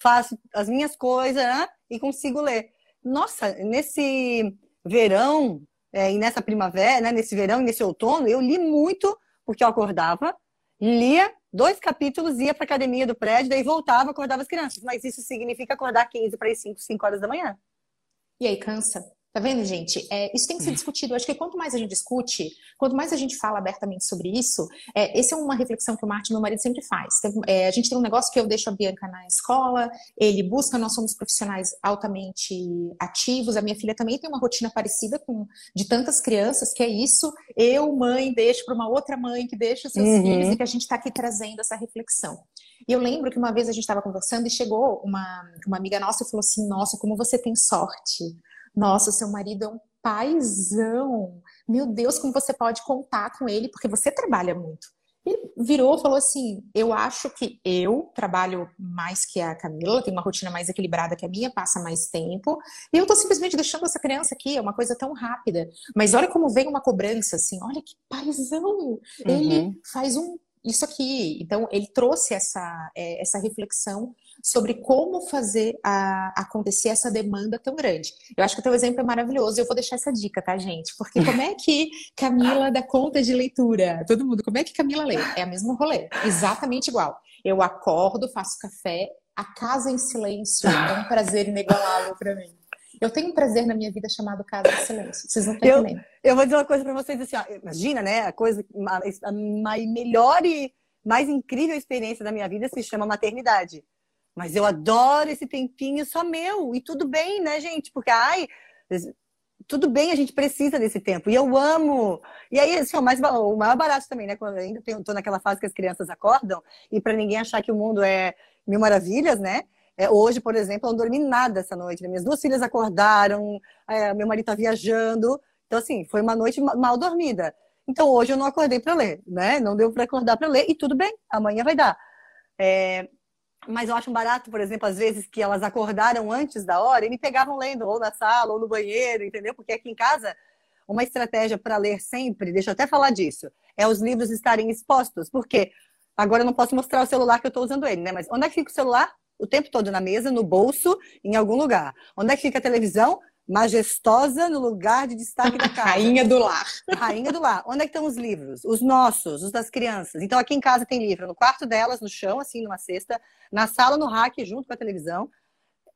faço as minhas coisas né, e consigo ler. Nossa, nesse verão é, e nessa primavera, né, nesse verão e nesse outono, eu li muito, porque eu acordava, lia dois capítulos, ia para a academia do prédio, daí voltava, acordava as crianças. Mas isso significa acordar 15 para as 5, 5 horas da manhã. E aí cansa? Tá vendo, gente? É, isso tem que ser discutido. Eu acho que quanto mais a gente discute, quanto mais a gente fala abertamente sobre isso, é, essa é uma reflexão que o Martin, meu marido, sempre faz. É, a gente tem um negócio que eu deixo a Bianca na escola, ele busca, nós somos profissionais altamente ativos. A minha filha também tem uma rotina parecida com de tantas crianças, que é isso. Eu, mãe, deixo para uma outra mãe que deixa os seus uhum. filhos e que a gente está aqui trazendo essa reflexão. E eu lembro que uma vez a gente estava conversando e chegou uma, uma amiga nossa e falou assim: Nossa, como você tem sorte nossa, seu marido é um paizão. Meu Deus, como você pode contar com ele, porque você trabalha muito. Ele virou e falou assim: Eu acho que eu trabalho mais que a Camila, tenho uma rotina mais equilibrada que a minha, passa mais tempo, e eu tô simplesmente deixando essa criança aqui, é uma coisa tão rápida. Mas olha como vem uma cobrança assim: olha que paizão! Uhum. Ele faz um isso aqui. Então, ele trouxe essa, é, essa reflexão sobre como fazer a, acontecer essa demanda tão grande. Eu acho que o teu exemplo é maravilhoso e eu vou deixar essa dica, tá, gente? Porque como é que Camila dá conta de leitura? Todo mundo, como é que Camila lê? É a mesmo rolê, exatamente igual. Eu acordo, faço café, a casa em silêncio, é um prazer inigualável para mim. Eu tenho um prazer na minha vida chamado Casa em Silêncio. Vocês não estão entendendo. Eu vou dizer uma coisa para vocês assim, ó, imagina, né? A coisa, a, a melhor e mais incrível experiência da minha vida se chama maternidade. Mas eu adoro esse tempinho só meu. E tudo bem, né, gente? Porque, ai, tudo bem, a gente precisa desse tempo. E eu amo. E aí, assim, o, mais, o maior barato também, né? Quando eu ainda estou naquela fase que as crianças acordam, e para ninguém achar que o mundo é mil maravilhas, né? É, hoje, por exemplo, eu não dormi nada essa noite. Né? Minhas duas filhas acordaram, é, meu marido está viajando. Então, assim, foi uma noite mal dormida. Então, hoje eu não acordei para ler, né? Não deu para acordar para ler, e tudo bem, amanhã vai dar. É, mas eu acho barato, por exemplo, às vezes que elas acordaram antes da hora e me pegavam lendo, ou na sala, ou no banheiro, entendeu? Porque aqui em casa, uma estratégia para ler sempre, deixa eu até falar disso, é os livros estarem expostos. Porque agora eu não posso mostrar o celular que eu estou usando ele, né? Mas onde é que fica o celular? O tempo todo na mesa, no bolso, em algum lugar. Onde é que fica a televisão? majestosa no lugar de destaque da casa. Rainha do lar. Rainha do lar. Onde é que estão os livros? Os nossos, os das crianças. Então, aqui em casa tem livro no quarto delas, no chão, assim, numa cesta, na sala, no rack, junto com a televisão.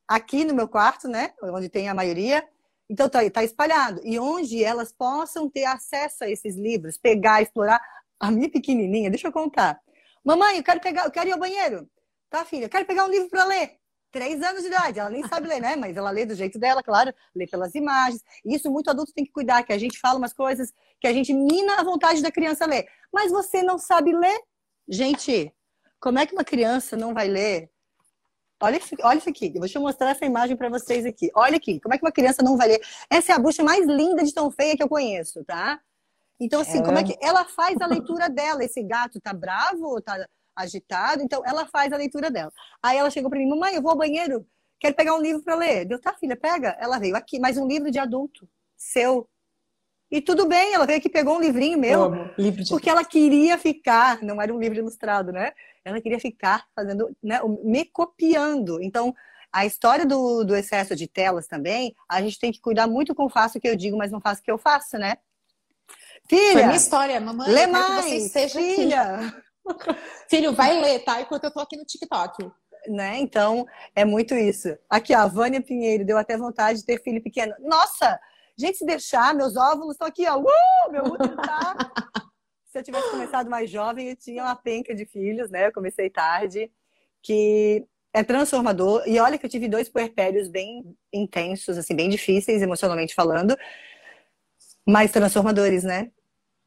Aqui no meu quarto, né, onde tem a maioria. Então, tá, tá espalhado. E onde elas possam ter acesso a esses livros, pegar, explorar. A minha pequenininha, deixa eu contar. Mamãe, eu quero pegar, eu quero ir ao banheiro. Tá, filha? Quero pegar um livro para ler três anos de idade. Ela nem sabe ler, né? Mas ela lê do jeito dela, claro, lê pelas imagens. E isso muito adulto tem que cuidar, que a gente fala umas coisas que a gente mina a vontade da criança ler. Mas você não sabe ler? Gente, como é que uma criança não vai ler? Olha, olha isso aqui, eu vou te mostrar essa imagem para vocês aqui. Olha aqui, como é que uma criança não vai ler? Essa é a bucha mais linda de tão feia que eu conheço, tá? Então, assim, é. como é que ela faz a leitura dela? Esse gato tá bravo? Tá, agitado, então ela faz a leitura dela. Aí ela chegou para mim, mamãe, eu vou ao banheiro, quero pegar um livro para ler. Deu, tá, filha, pega. Ela veio aqui, mais um livro de adulto, seu. E tudo bem, ela veio aqui pegou um livrinho meu, livro de porque ela queria ficar, não era um livro ilustrado, né? Ela queria ficar fazendo, né, me copiando. Então, a história do, do excesso de telas também, a gente tem que cuidar muito com faço o que eu digo, mas não faço o que eu faço, né? Filha! Foi minha história, mamãe. Lê mais, filha! Filho, vai ler, tá? Enquanto eu tô aqui no TikTok. né? Então, é muito isso. Aqui, ó, a Vânia Pinheiro deu até vontade de ter filho pequeno. Nossa! Gente, se deixar, meus óvulos estão aqui, ó. Uh, meu útero tá. se eu tivesse começado mais jovem, eu tinha uma penca de filhos, né? Eu comecei tarde, que é transformador. E olha que eu tive dois puerpérios bem intensos, assim, bem difíceis emocionalmente falando, mas transformadores, né?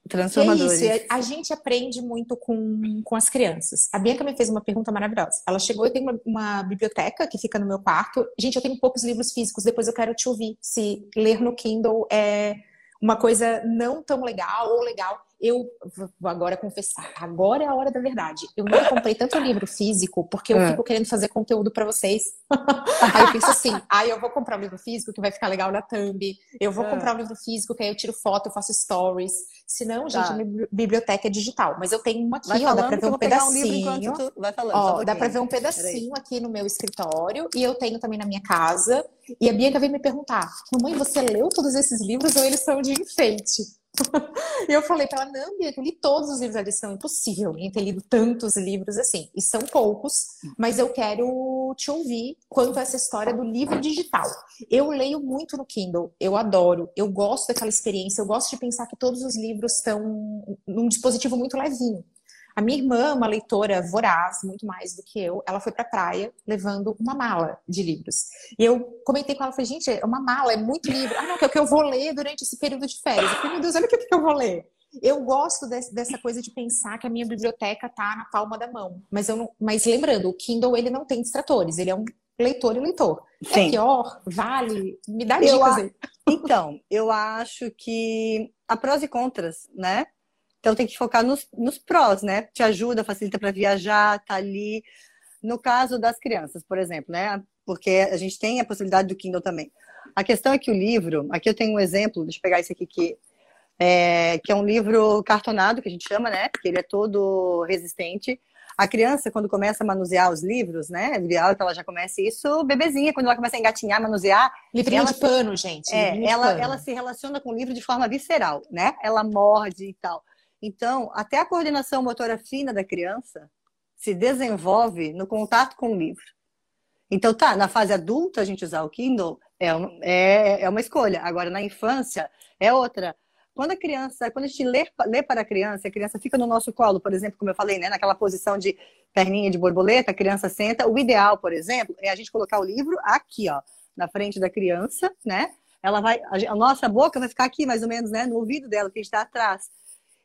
Transformadores. É isso, a gente aprende muito com, com as crianças. A Bianca me fez uma pergunta maravilhosa. Ela chegou, eu tenho uma, uma, biblioteca que fica no meu quarto. Gente, eu tenho poucos livros físicos, depois eu quero te ouvir. Se ler no Kindle é uma coisa não tão legal ou legal. Eu vou agora confessar, agora é a hora da verdade. Eu nunca comprei tanto livro físico porque eu é. fico querendo fazer conteúdo para vocês. aí eu penso assim, aí ah, eu vou comprar um livro físico que vai ficar legal na thumb. Eu vou é. comprar um livro físico que aí eu tiro foto, eu faço stories. Se não, gente, tá. minha biblioteca é digital. Mas eu tenho uma aqui, ó, dá pra ver um pedacinho. Um vai falando, ó, dá pra ver um pedacinho aqui no meu escritório e eu tenho também na minha casa. E a Bianca veio me perguntar: Mamãe, você leu todos esses livros ou eles são de enfeite? e eu falei para ela: Não, Bianca, eu li todos os livros da lição. Impossível nem ter lido tantos livros assim. E são poucos, mas eu quero te ouvir quanto a essa história do livro digital. Eu leio muito no Kindle, eu adoro, eu gosto daquela experiência, eu gosto de pensar que todos os livros estão num dispositivo muito levinho. A minha irmã, uma leitora voraz, muito mais do que eu, ela foi para a praia levando uma mala de livros. E eu comentei com ela, falei, gente, é uma mala, é muito livro. Ah, não, que é o que eu vou ler durante esse período de férias. Eu falei, meu Deus, olha o que eu vou ler. Eu gosto desse, dessa coisa de pensar que a minha biblioteca tá na palma da mão. Mas, eu não, mas lembrando, o Kindle ele não tem distratores, ele é um leitor e leitor. É Sim. É pior? Vale? Me dá dicas aí. Então, eu acho que há prós e contras, né? Então tem que focar nos, nos prós, né? Te ajuda, facilita para viajar, tá ali. No caso das crianças, por exemplo, né? Porque a gente tem a possibilidade do Kindle também. A questão é que o livro, aqui eu tenho um exemplo, deixa eu pegar esse aqui que é, que é um livro cartonado, que a gente chama, né? Porque ele é todo resistente. A criança, quando começa a manusear os livros, né? É ideal que ela já comece isso bebezinha, quando ela começa a engatinhar, manusear. Livrinho de pano, gente. É, ela, ela se relaciona com o livro de forma visceral, né? Ela morde e tal. Então, até a coordenação motora fina da criança se desenvolve no contato com o livro. Então, tá, na fase adulta a gente usar o Kindle é, é, é uma escolha. Agora, na infância, é outra. Quando a criança, quando a gente lê, lê para a criança, a criança fica no nosso colo, por exemplo, como eu falei, né, naquela posição de perninha de borboleta, a criança senta. O ideal, por exemplo, é a gente colocar o livro aqui, ó, na frente da criança, né? Ela vai, a nossa boca vai ficar aqui, mais ou menos, né, no ouvido dela, que está atrás.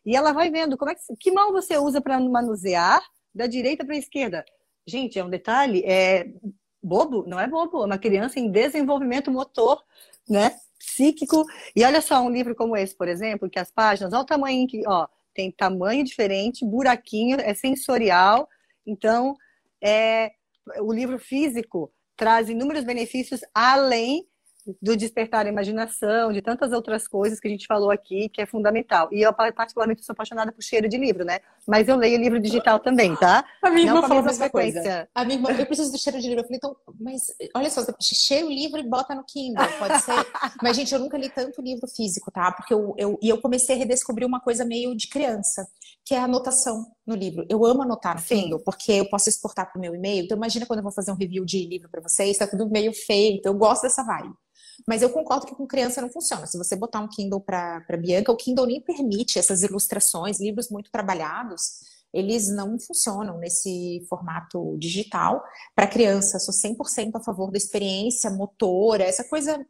E ela vai vendo como é que, que mão você usa para manusear da direita para a esquerda. Gente, é um detalhe, é bobo, não é bobo, é uma criança em desenvolvimento motor, né? Psíquico. E olha só, um livro como esse, por exemplo, que as páginas, olha o tamanho que, ó, tem tamanho diferente, buraquinho, é sensorial. Então, é, o livro físico traz inúmeros benefícios além do despertar a imaginação, de tantas outras coisas que a gente falou aqui, que é fundamental. E eu, particularmente, sou apaixonada por cheiro de livro, né? Mas eu leio livro digital também, tá? A minha irmã falou a mesma coisa. A minha irmã, eu preciso do cheiro de livro. Eu falei, então, mas olha só, cheiro livro e bota no Kindle, pode ser. mas, gente, eu nunca li tanto livro físico, tá? Porque eu, eu, e eu comecei a redescobrir uma coisa meio de criança, que é a anotação no livro. Eu amo anotar no Sim. Kindle, porque eu posso exportar para o meu e-mail. Então, imagina quando eu vou fazer um review de livro para vocês, tá tudo meio feito. Eu gosto dessa vibe. Mas eu concordo que com criança não funciona. Se você botar um Kindle para Bianca, o Kindle nem permite essas ilustrações, livros muito trabalhados, eles não funcionam nesse formato digital. Para criança, sou 100% a favor da experiência motora, essa coisa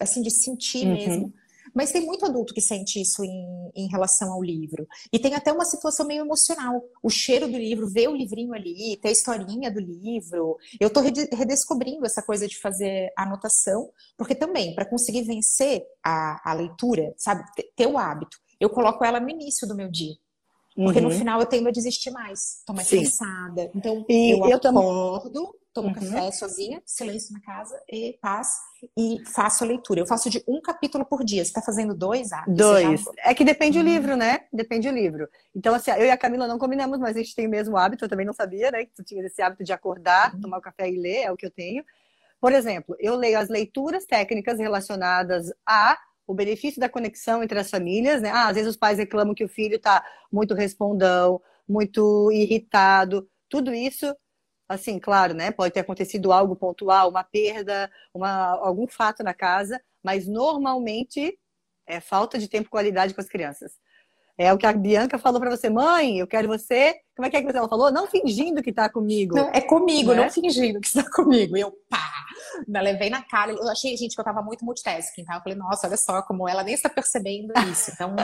assim de sentir uhum. mesmo. Mas tem muito adulto que sente isso em, em relação ao livro. E tem até uma situação meio emocional. O cheiro do livro, ver o livrinho ali, ter a historinha do livro. Eu estou redescobrindo essa coisa de fazer anotação, porque também, para conseguir vencer a, a leitura, sabe, ter o hábito, eu coloco ela no início do meu dia. Porque uhum. no final eu tendo a desistir mais, tô mais Sim. cansada. Então e eu, eu acordo, tomo uhum. café sozinha, silêncio na casa e paz e faço a leitura. Eu faço de um capítulo por dia. Você está fazendo dois? Ah, dois. Já... É que depende hum. do livro, né? Depende do livro. Então, assim, eu e a Camila não combinamos, mas a gente tem o mesmo hábito. Eu também não sabia, né? Que tu tinha esse hábito de acordar, uhum. tomar o café e ler, é o que eu tenho. Por exemplo, eu leio as leituras técnicas relacionadas a o benefício da conexão entre as famílias, né? Ah, às vezes os pais reclamam que o filho está muito respondão, muito irritado. Tudo isso Assim, claro, né? Pode ter acontecido algo pontual, uma perda, uma, algum fato na casa, mas normalmente é falta de tempo e qualidade com as crianças. É o que a Bianca falou para você, mãe, eu quero você. Como é que é que ela falou? Não fingindo que tá comigo. Não, é comigo, né? não fingindo que está comigo. Eu, pá, levei na cara. Eu achei, gente, que eu tava muito multitasking, tá? Eu falei, nossa, olha só como ela nem está percebendo isso. Então,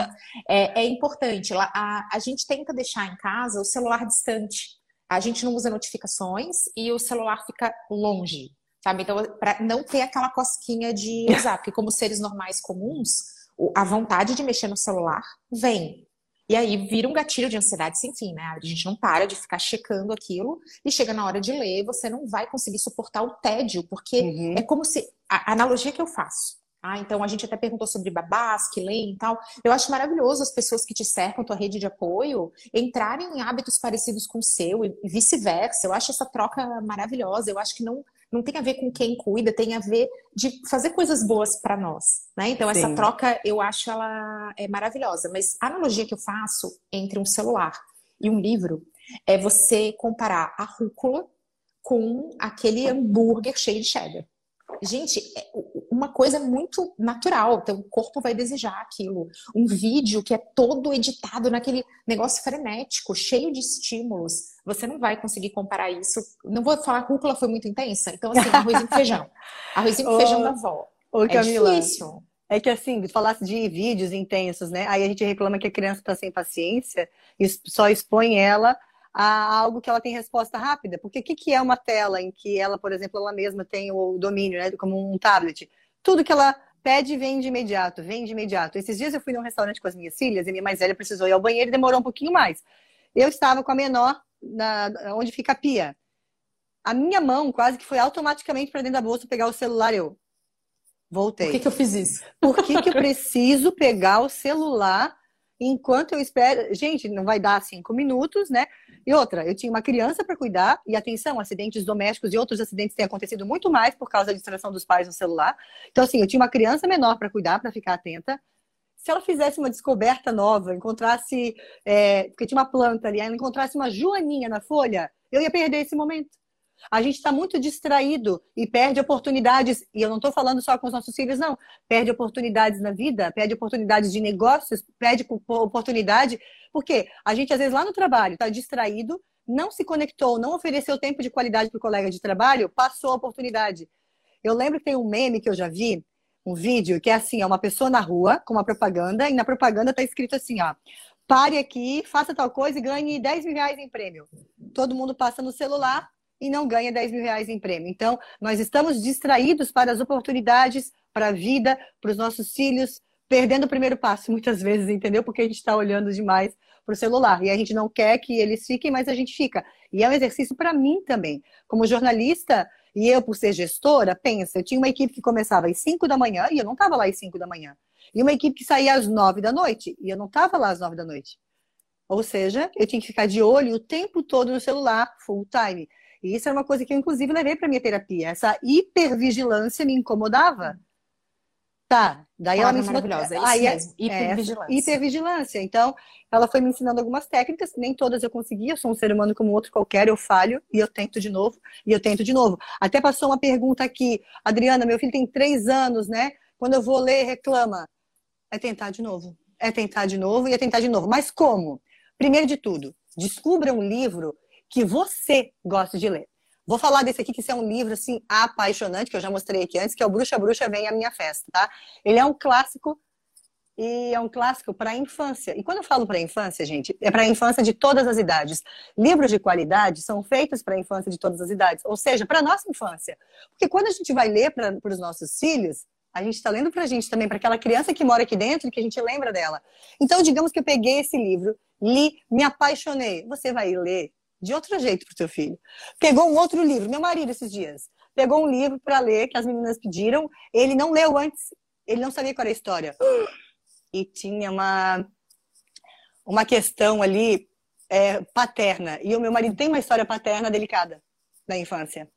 é, é importante. A, a gente tenta deixar em casa o celular distante. A gente não usa notificações e o celular fica longe, sabe? Então, para não ter aquela cosquinha de usar, porque como seres normais comuns, a vontade de mexer no celular vem. E aí vira um gatilho de ansiedade sem fim, né? A gente não para de ficar checando aquilo e chega na hora de ler, você não vai conseguir suportar o tédio, porque uhum. é como se. A analogia que eu faço. Ah, então a gente até perguntou sobre babás que leem e tal. Eu acho maravilhoso as pessoas que te cercam, tua rede de apoio, entrarem em hábitos parecidos com o seu e vice-versa. Eu acho essa troca maravilhosa. Eu acho que não, não tem a ver com quem cuida, tem a ver de fazer coisas boas para nós, né? Então Sim. essa troca eu acho ela é maravilhosa, mas a analogia que eu faço entre um celular e um livro é você comparar a rúcula com aquele hambúrguer cheio de cheddar. Gente, é, uma coisa muito natural, então o corpo vai desejar aquilo. Um vídeo que é todo editado naquele negócio frenético, cheio de estímulos, você não vai conseguir comparar isso. Não vou falar rúcula foi muito intensa, então assim, arrozinho com feijão. Arrozinho com feijão da avó. Ô, Camila, é difícil. É que assim, falasse de vídeos intensos, né? Aí a gente reclama que a criança está sem paciência e só expõe ela a algo que ela tem resposta rápida. Porque o que, que é uma tela em que ela, por exemplo, ela mesma tem o domínio, né? Como um tablet. Tudo que ela pede vem de imediato, vem de imediato. Esses dias eu fui num restaurante com as minhas filhas e minha mais velha precisou ir ao banheiro e demorou um pouquinho mais. Eu estava com a menor na, onde fica a pia. A minha mão quase que foi automaticamente para dentro da bolsa pegar o celular. Eu voltei. Por que, que eu fiz isso? Por que, que eu preciso pegar o celular enquanto eu espero? Gente, não vai dar cinco minutos, né? E outra, eu tinha uma criança para cuidar, e atenção, acidentes domésticos e outros acidentes têm acontecido muito mais por causa da distração dos pais no celular. Então, assim, eu tinha uma criança menor para cuidar, para ficar atenta. Se ela fizesse uma descoberta nova, encontrasse, é, porque tinha uma planta ali, ela encontrasse uma joaninha na folha, eu ia perder esse momento. A gente está muito distraído e perde oportunidades, e eu não estou falando só com os nossos filhos, não. Perde oportunidades na vida, perde oportunidades de negócios, perde oportunidade, porque a gente, às vezes, lá no trabalho, está distraído, não se conectou, não ofereceu tempo de qualidade para o colega de trabalho, passou a oportunidade. Eu lembro que tem um meme que eu já vi, um vídeo, que é assim, é uma pessoa na rua com uma propaganda, e na propaganda está escrito assim, ó, pare aqui, faça tal coisa e ganhe 10 mil reais em prêmio. Todo mundo passa no celular, e não ganha 10 mil reais em prêmio. Então, nós estamos distraídos para as oportunidades, para a vida, para os nossos filhos, perdendo o primeiro passo muitas vezes, entendeu? Porque a gente está olhando demais para o celular. E a gente não quer que eles fiquem, mas a gente fica. E é um exercício para mim também. Como jornalista, e eu, por ser gestora, pensa, eu tinha uma equipe que começava às 5 da manhã e eu não estava lá às 5 da manhã. E uma equipe que saía às 9 da noite e eu não estava lá às 9 da noite. Ou seja, eu tinha que ficar de olho o tempo todo no celular, full time. E isso é uma coisa que eu, inclusive, levei para minha terapia. Essa hipervigilância me incomodava. Tá, daí ela me ensinou. Maravilhosa, é isso aí, é mesmo. Hipervigilância. É, hipervigilância. Então, ela foi me ensinando algumas técnicas, nem todas eu conseguia, eu sou um ser humano como outro qualquer, eu falho e eu tento de novo, e eu tento de novo. Até passou uma pergunta aqui, Adriana, meu filho tem três anos, né? Quando eu vou ler, reclama. É tentar de novo. É tentar de novo e é tentar de novo. Mas como? Primeiro de tudo, descubra um livro que você gosta de ler. Vou falar desse aqui, que é um livro, assim, apaixonante, que eu já mostrei aqui antes, que é o Bruxa Bruxa Vem à Minha Festa, tá? Ele é um clássico e é um clássico para a infância. E quando eu falo para a infância, gente, é para a infância de todas as idades. Livros de qualidade são feitos para a infância de todas as idades, ou seja, para a nossa infância. Porque quando a gente vai ler para os nossos filhos, a gente está lendo para a gente também, para aquela criança que mora aqui dentro, que a gente lembra dela. Então, digamos que eu peguei esse livro, li, me apaixonei. Você vai ler de outro jeito para o seu filho. Pegou um outro livro, meu marido esses dias, pegou um livro para ler que as meninas pediram, ele não leu antes, ele não sabia qual era a história. E tinha uma, uma questão ali é, paterna. E o meu marido tem uma história paterna delicada da infância.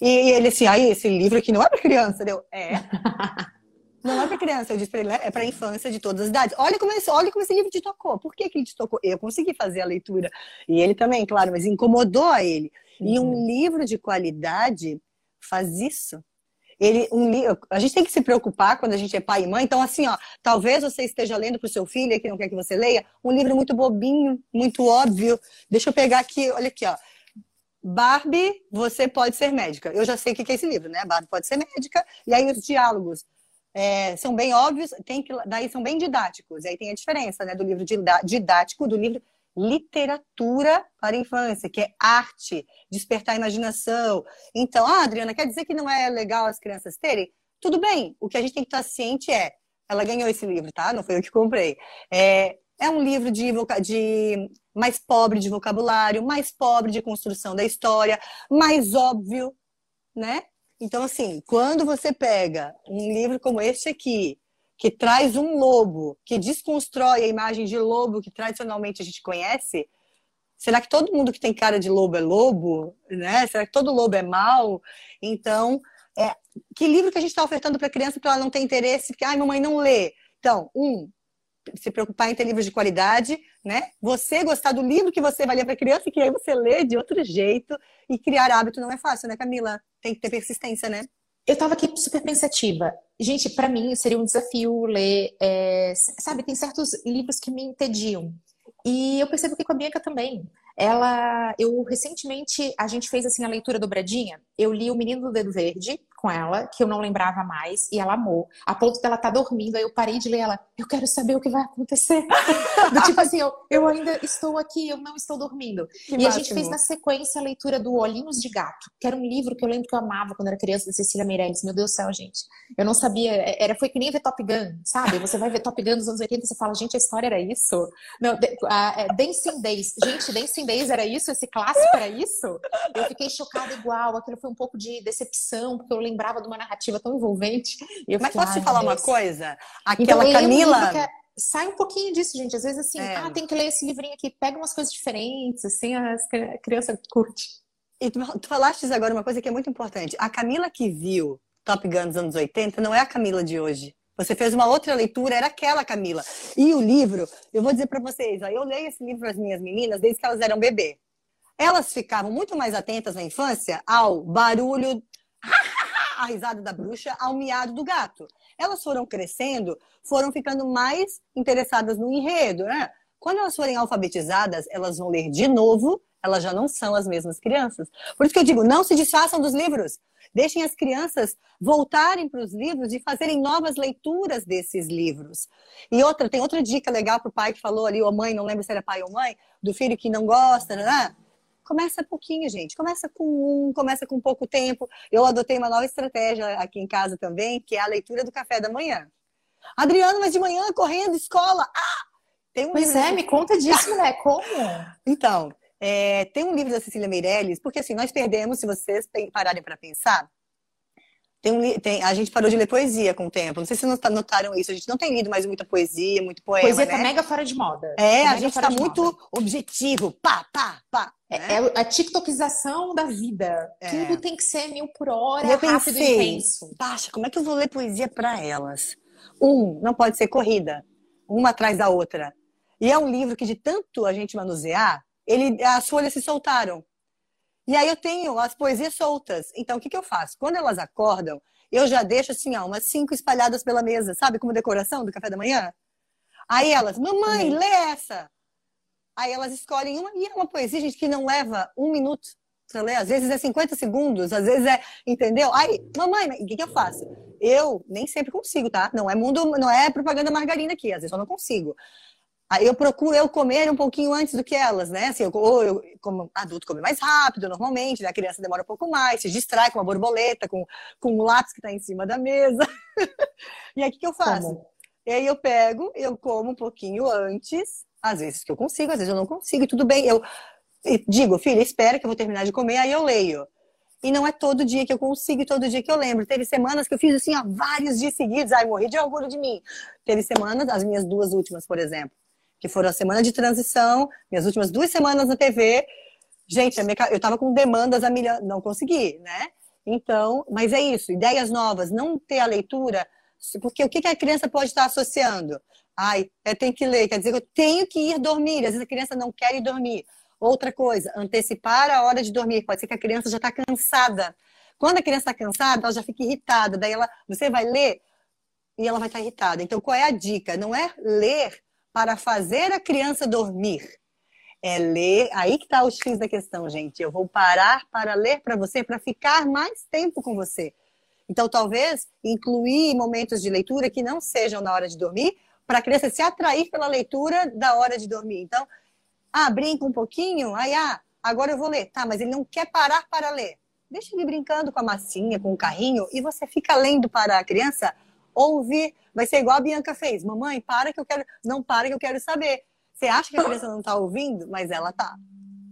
E, e ele assim, aí esse livro aqui não é para criança, deu? É. Não é para criança, eu disse para ele, é para infância de todas as idades. Olha como, esse, olha como esse livro te tocou. Por que, que ele te tocou? Eu consegui fazer a leitura. E ele também, claro, mas incomodou a ele. Uhum. E um uhum. livro de qualidade faz isso. Ele, um, a gente tem que se preocupar quando a gente é pai e mãe. Então, assim, ó, talvez você esteja lendo para o seu filho que não quer que você leia um livro muito bobinho, muito óbvio. Deixa eu pegar aqui, olha aqui, ó. Barbie, você pode ser médica. Eu já sei o que é esse livro, né? Barbie pode ser médica. E aí os diálogos é, são bem óbvios, tem que, daí são bem didáticos. Aí tem a diferença, né, do livro didático do livro literatura para a infância, que é arte, despertar a imaginação. Então, ah, Adriana, quer dizer que não é legal as crianças terem? Tudo bem, o que a gente tem que estar ciente é, ela ganhou esse livro, tá? Não foi eu que comprei. É, é um livro de, de mais pobre de vocabulário, mais pobre de construção da história, mais óbvio, né? Então, assim, quando você pega um livro como este aqui, que traz um lobo, que desconstrói a imagem de lobo que tradicionalmente a gente conhece, será que todo mundo que tem cara de lobo é lobo? Né? Será que todo lobo é mau? Então, é, que livro que a gente está ofertando para a criança para ela não ter interesse? Porque, ai, mamãe não lê. Então, um, se preocupar em ter livros de qualidade, né? Você gostar do livro que você vai ler para a criança e que aí você lê de outro jeito e criar hábito não é fácil, né, Camila? Tem que ter persistência, né? Eu tava aqui super pensativa. Gente, para mim seria um desafio ler, é, sabe, tem certos livros que me entediam. E eu percebo que com a Bianca também. Ela, eu recentemente, a gente fez assim a leitura dobradinha. Eu li O Menino do Dedo Verde, com ela, que eu não lembrava mais, e ela amou. A ponto dela estar tá dormindo, aí eu parei de ler ela, eu quero saber o que vai acontecer. do tipo assim, eu, eu ainda estou aqui, eu não estou dormindo. Que e máximo. a gente fez na sequência a leitura do Olhinhos de Gato, que era um livro que eu lembro que eu amava quando era criança, da Cecília Meirelles. Meu Deus do céu, gente. Eu não sabia, é, era, foi que nem ver Top Gun, sabe? Você vai ver Top Gun dos anos 80 e você fala, gente, a história era isso? Não, a, é, Dancing Days. Gente, Dancing Days era isso? Esse clássico era isso? Eu fiquei chocada igual, aquilo foi um pouco de decepção, porque eu lembro lembrava de uma narrativa tão envolvente. Mas fiquei, posso te falar uma coisa? Aquela então, Camila. É, sai um pouquinho disso, gente. Às vezes, assim, é. ah, tem que ler esse livrinho aqui, pega umas coisas diferentes, assim, a criança curte. E tu, tu falaste agora uma coisa que é muito importante. A Camila que viu Top Gun dos anos 80 não é a Camila de hoje. Você fez uma outra leitura, era aquela Camila. E o livro, eu vou dizer para vocês, ó, eu leio esse livro para as minhas meninas desde que elas eram bebê. Elas ficavam muito mais atentas na infância ao barulho a risada da bruxa ao miado do gato. Elas foram crescendo, foram ficando mais interessadas no enredo, né? Quando elas forem alfabetizadas, elas vão ler de novo, elas já não são as mesmas crianças. Por isso que eu digo, não se desfaçam dos livros. Deixem as crianças voltarem para os livros e fazerem novas leituras desses livros. E outra, tem outra dica legal para o pai que falou ali, ou mãe, não lembro se era pai ou mãe, do filho que não gosta, né? Começa pouquinho, gente. Começa com um, começa com pouco tempo. Eu adotei uma nova estratégia aqui em casa também, que é a leitura do café da manhã. Adriano, mas de manhã correndo, escola. Ah! Tem um pois é, me conta disso, né? Como? Então, é, tem um livro da Cecília Meirelles, porque assim, nós perdemos, se vocês pararem para pensar, tem um, tem, a gente parou de ler poesia com o tempo. Não sei se vocês notaram isso. A gente não tem lido mais muita poesia, muito poema. Poesia tá né? tá mega fora de moda. É, tá a gente tá muito moda. objetivo. Pá, pá, pá. É, né? é a tiktokização da vida. É. Tudo tem que ser mil por hora, eu rápido pensei, e intenso. Baixa, como é que eu vou ler poesia para elas? Um, não pode ser corrida. Uma atrás da outra. E é um livro que, de tanto a gente manusear, ele, as folhas se soltaram. E aí eu tenho as poesias soltas. Então, o que, que eu faço? Quando elas acordam, eu já deixo assim, ó, umas cinco espalhadas pela mesa, sabe? Como decoração do café da manhã. Aí elas, mamãe, uhum. lê essa. Aí elas escolhem uma, e é uma poesia, gente, que não leva um minuto para ler. Às vezes é 50 segundos, às vezes é, entendeu? Aí, mamãe, o que, que eu faço? Eu nem sempre consigo, tá? Não é mundo, não é propaganda margarina aqui, às vezes eu não consigo. Eu procuro eu comer um pouquinho antes do que elas, né? Assim, eu, eu, como adulto, come mais rápido, normalmente, né? A criança demora um pouco mais, se distrai com uma borboleta, com, com um lápis que está em cima da mesa. e aí, o que, que eu faço? Como? E aí eu pego, eu como um pouquinho antes, às vezes que eu consigo, às vezes eu não consigo, e tudo bem. Eu digo, filha, espera que eu vou terminar de comer, aí eu leio. E não é todo dia que eu consigo, todo dia que eu lembro. Teve semanas que eu fiz assim, ó, vários dias seguidos, ai, morri de orgulho de mim. Teve semanas, as minhas duas últimas, por exemplo, que foram a semana de transição, minhas últimas duas semanas na TV. Gente, eu estava com demandas a milhão, não consegui, né? Então, mas é isso, ideias novas, não ter a leitura, porque o que, que a criança pode estar associando? Ai, é, tem que ler, quer dizer que eu tenho que ir dormir, às vezes a criança não quer ir dormir. Outra coisa, antecipar a hora de dormir. Pode ser que a criança já está cansada. Quando a criança está cansada, ela já fica irritada. Daí ela, você vai ler e ela vai estar tá irritada. Então, qual é a dica? Não é ler para fazer a criança dormir. É ler. Aí que está o X da questão, gente. Eu vou parar para ler para você, para ficar mais tempo com você. Então, talvez incluir momentos de leitura que não sejam na hora de dormir, para a criança se atrair pela leitura da hora de dormir. Então, ah, brinca um pouquinho, aí, ah, agora eu vou ler. Tá, mas ele não quer parar para ler. Deixa ele brincando com a massinha, com o carrinho, e você fica lendo para a criança ouvir. Vai ser igual a Bianca fez. Mamãe, para que eu quero. Não para que eu quero saber. Você acha que a criança não está ouvindo, mas ela tá.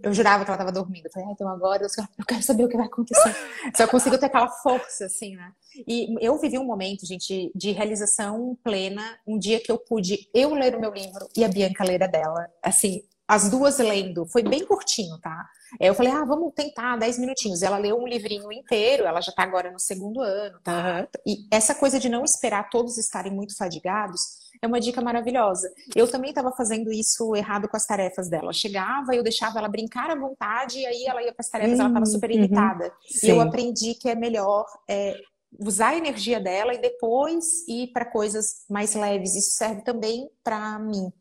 Eu jurava que ela estava dormindo. Eu falei, ah, então agora eu quero saber o que vai acontecer. Só consigo ter aquela força, assim, né? E eu vivi um momento, gente, de realização plena. Um dia que eu pude eu ler o meu livro e a Bianca ler a dela. Assim, as duas lendo. Foi bem curtinho, tá? Eu falei, ah, vamos tentar 10 minutinhos. Ela leu um livrinho inteiro, ela já está agora no segundo ano, tá? Uhum. E essa coisa de não esperar todos estarem muito fadigados é uma dica maravilhosa. Eu também estava fazendo isso errado com as tarefas dela. Chegava, eu deixava ela brincar à vontade, e aí ela ia para as tarefas, uhum, ela estava super irritada. Uhum, e eu aprendi que é melhor é, usar a energia dela e depois ir para coisas mais leves. Isso serve também para mim.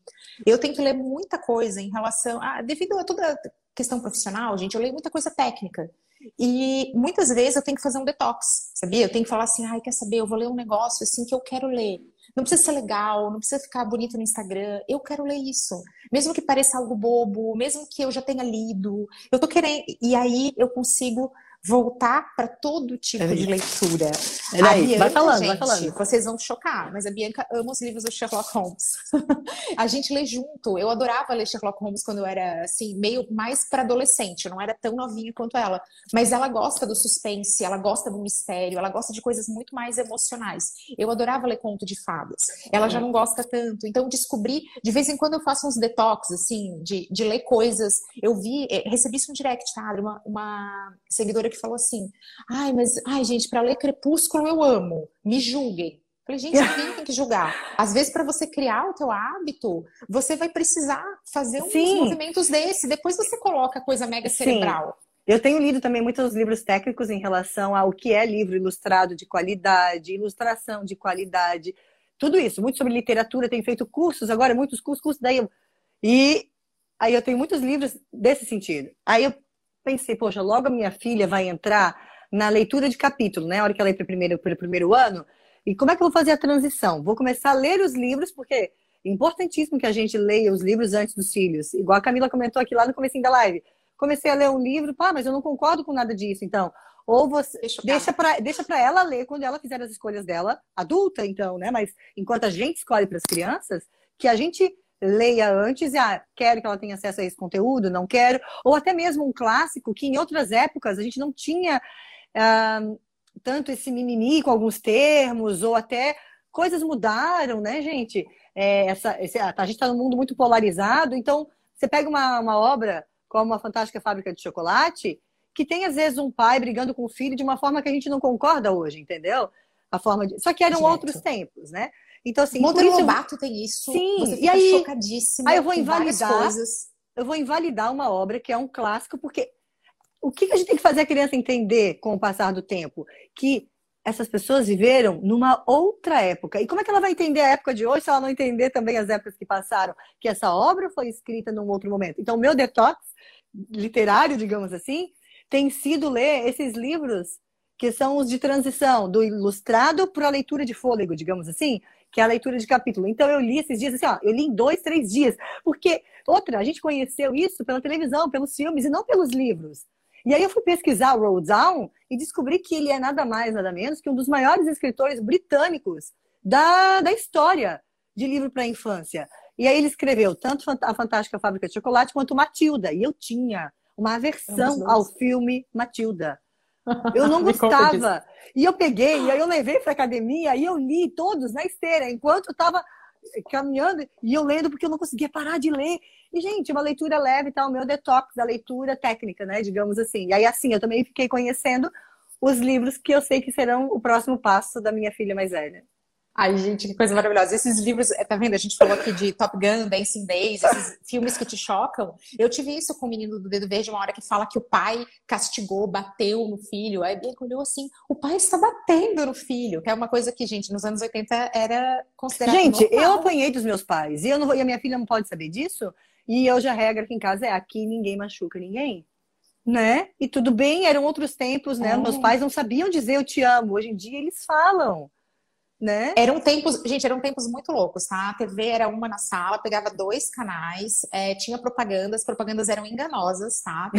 Eu tenho que ler muita coisa em relação a, devido a toda questão profissional, gente, eu leio muita coisa técnica. E muitas vezes eu tenho que fazer um detox, sabia? Eu tenho que falar assim, ai, quer saber, eu vou ler um negócio assim que eu quero ler. Não precisa ser legal, não precisa ficar bonito no Instagram. Eu quero ler isso. Mesmo que pareça algo bobo, mesmo que eu já tenha lido. Eu tô querendo. E aí eu consigo voltar para todo tipo de leitura. É daí, Bianca, vai falando, gente, vai falando. Vocês vão chocar, mas a Bianca ama os livros do Sherlock Holmes. a gente lê junto. Eu adorava ler Sherlock Holmes quando eu era assim, meio mais para adolescente, eu não era tão novinha quanto ela, mas ela gosta do suspense, ela gosta do mistério, ela gosta de coisas muito mais emocionais. Eu adorava ler conto de fadas. Ela já não gosta tanto. Então descobri, de vez em quando eu faço uns detox assim, de, de ler coisas. Eu vi, eh, recebi isso um direct, tá? Uma, uma seguidora que falou assim: ai, mas, ai, gente, para ler Crepúsculo eu amo, me julguem. Falei, gente, ninguém tem que julgar. Às vezes, para você criar o teu hábito, você vai precisar fazer uns Sim. movimentos desse. Depois você coloca a coisa mega cerebral. Sim. Eu tenho lido também muitos livros técnicos em relação ao que é livro ilustrado de qualidade, ilustração de qualidade, tudo isso, muito sobre literatura. Tenho feito cursos agora, muitos cursos, cursos daí. Eu... E aí eu tenho muitos livros desse sentido. Aí eu pensei, poxa, logo a minha filha vai entrar na leitura de capítulo, né? A hora que ela entra primeiro, pelo primeiro ano. E como é que eu vou fazer a transição? Vou começar a ler os livros, porque é importantíssimo que a gente leia os livros antes dos filhos. Igual a Camila comentou aqui lá no começo da live. Comecei a ler um livro, pá, mas eu não concordo com nada disso. Então, ou você deixa para deixa para ela ler quando ela fizer as escolhas dela, adulta então, né? Mas enquanto a gente escolhe para as crianças, que a gente leia antes e ah, quero que ela tenha acesso a esse conteúdo, não quero, ou até mesmo um clássico que em outras épocas a gente não tinha ah, tanto esse mimimi com alguns termos, ou até coisas mudaram, né, gente? É, essa, esse, a gente está num mundo muito polarizado, então você pega uma, uma obra como a Fantástica Fábrica de Chocolate, que tem às vezes um pai brigando com o filho de uma forma que a gente não concorda hoje, entendeu? A forma de... Só que eram Direto. outros tempos, né? Então, assim. Monteiro isso... Lobato tem isso. Sim, e aí. Chocadíssima aí eu vou invalidar. Eu vou invalidar uma obra que é um clássico, porque o que a gente tem que fazer a criança entender com o passar do tempo? Que essas pessoas viveram numa outra época. E como é que ela vai entender a época de hoje se ela não entender também as épocas que passaram? Que essa obra foi escrita num outro momento. Então, meu detox literário, digamos assim, tem sido ler esses livros que são os de transição, do ilustrado para a leitura de fôlego, digamos assim, que é a leitura de capítulo. Então eu li esses dias assim, ó, eu li em dois, três dias. Porque, outra, a gente conheceu isso pela televisão, pelos filmes e não pelos livros. E aí eu fui pesquisar o Roald Dahl e descobri que ele é nada mais, nada menos que um dos maiores escritores britânicos da, da história de livro para a infância. E aí ele escreveu tanto A Fantástica Fábrica de Chocolate quanto Matilda. E eu tinha uma aversão ao filme Matilda. Eu não gostava. E eu peguei, e aí eu levei para academia e eu li todos na esteira, enquanto eu estava caminhando e eu lendo porque eu não conseguia parar de ler. E, gente, uma leitura leve, tá? O meu detox da leitura técnica, né? Digamos assim. E aí, assim, eu também fiquei conhecendo os livros que eu sei que serão o próximo passo da minha filha mais velha. Ai, gente, que coisa maravilhosa. Esses livros, é, tá vendo? A gente falou aqui de Top Gun, Dancing Days, esses filmes que te chocam. Eu tive isso com o menino do Dedo Verde, uma hora que fala que o pai castigou, bateu no filho. Aí ele olhou assim: o pai está batendo no filho, que é uma coisa que, gente, nos anos 80 era considerado. Gente, normal. eu apanhei dos meus pais e, eu não, e a minha filha não pode saber disso. E eu já regra aqui em casa é aqui ninguém machuca ninguém né? E tudo bem, eram outros tempos, né? É. Meus pais não sabiam dizer eu te amo. Hoje em dia eles falam né? Eram tempos, gente, eram tempos muito loucos, tá? A TV era uma na sala, pegava dois canais, é, tinha propaganda, as propagandas eram enganosas, tá?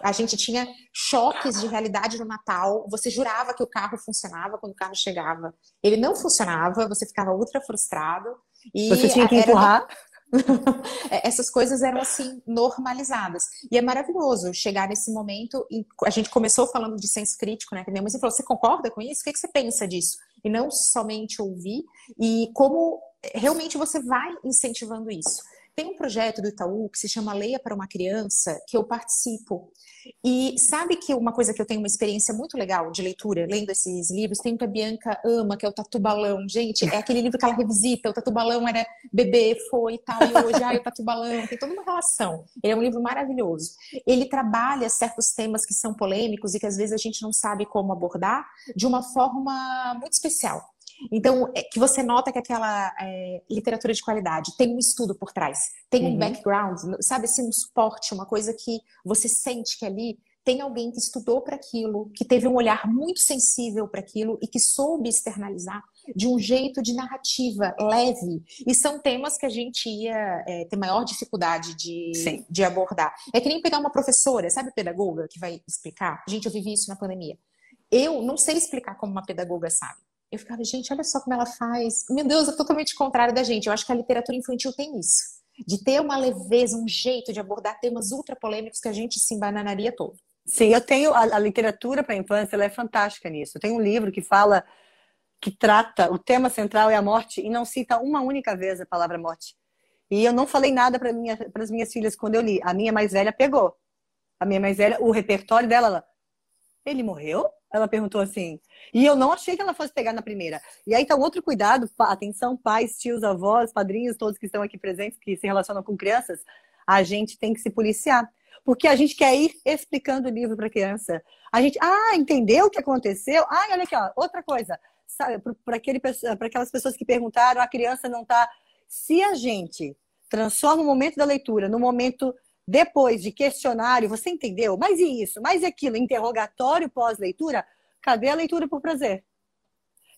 A gente tinha choques de realidade no Natal. Você jurava que o carro funcionava quando o carro chegava. Ele não funcionava, você ficava ultra frustrado. E você tinha que empurrar. Era... É, essas coisas eram assim normalizadas. E é maravilhoso chegar nesse momento e a gente começou falando de senso crítico, né? Que minha mãe falou: "Você concorda com isso? O que, que você pensa disso?" E não somente ouvir e como realmente você vai incentivando isso. Tem um projeto do Itaú que se chama Leia para uma Criança, que eu participo. E sabe que uma coisa que eu tenho uma experiência muito legal de leitura, lendo esses livros, tem um que a Bianca ama, que é o Tatu Balão. Gente, é aquele livro que ela revisita. O Tatu Balão era bebê, foi e tal, e hoje, ai, o Tatu Balão. Tem toda uma relação. Ele é um livro maravilhoso. Ele trabalha certos temas que são polêmicos e que às vezes a gente não sabe como abordar de uma forma muito especial. Então, é que você nota que aquela é, literatura de qualidade tem um estudo por trás, tem uhum. um background, sabe assim, um suporte, uma coisa que você sente que ali tem alguém que estudou para aquilo, que teve um olhar muito sensível para aquilo e que soube externalizar de um jeito de narrativa leve. E são temas que a gente ia é, ter maior dificuldade de, de abordar. É que nem pegar uma professora, sabe, pedagoga, que vai explicar? Gente, eu vivi isso na pandemia. Eu não sei explicar como uma pedagoga sabe. Eu ficava, gente, olha só como ela faz. Meu Deus, é totalmente contrário da gente. Eu acho que a literatura infantil tem isso. De ter uma leveza, um jeito de abordar temas ultra polêmicos que a gente se embananaria todo. Sim, eu tenho a, a literatura para a infância, ela é fantástica nisso. Eu tenho um livro que fala, que trata, o tema central é a morte e não cita uma única vez a palavra morte. E eu não falei nada para minha, as minhas filhas quando eu li. A minha mais velha pegou. A minha mais velha, o repertório dela, ela, ele morreu? Ela perguntou assim. E eu não achei que ela fosse pegar na primeira. E aí então outro cuidado, atenção, pais, tios, avós, padrinhos, todos que estão aqui presentes, que se relacionam com crianças, a gente tem que se policiar. Porque a gente quer ir explicando o livro para a criança. A gente, ah, entendeu o que aconteceu? Ah, olha aqui, ó, outra coisa. Para aquelas pessoas que perguntaram, a criança não está. Se a gente transforma o momento da leitura no momento depois de questionário, você entendeu? Mas e isso? Mas e aquilo? Interrogatório pós-leitura? Cadê a leitura por prazer?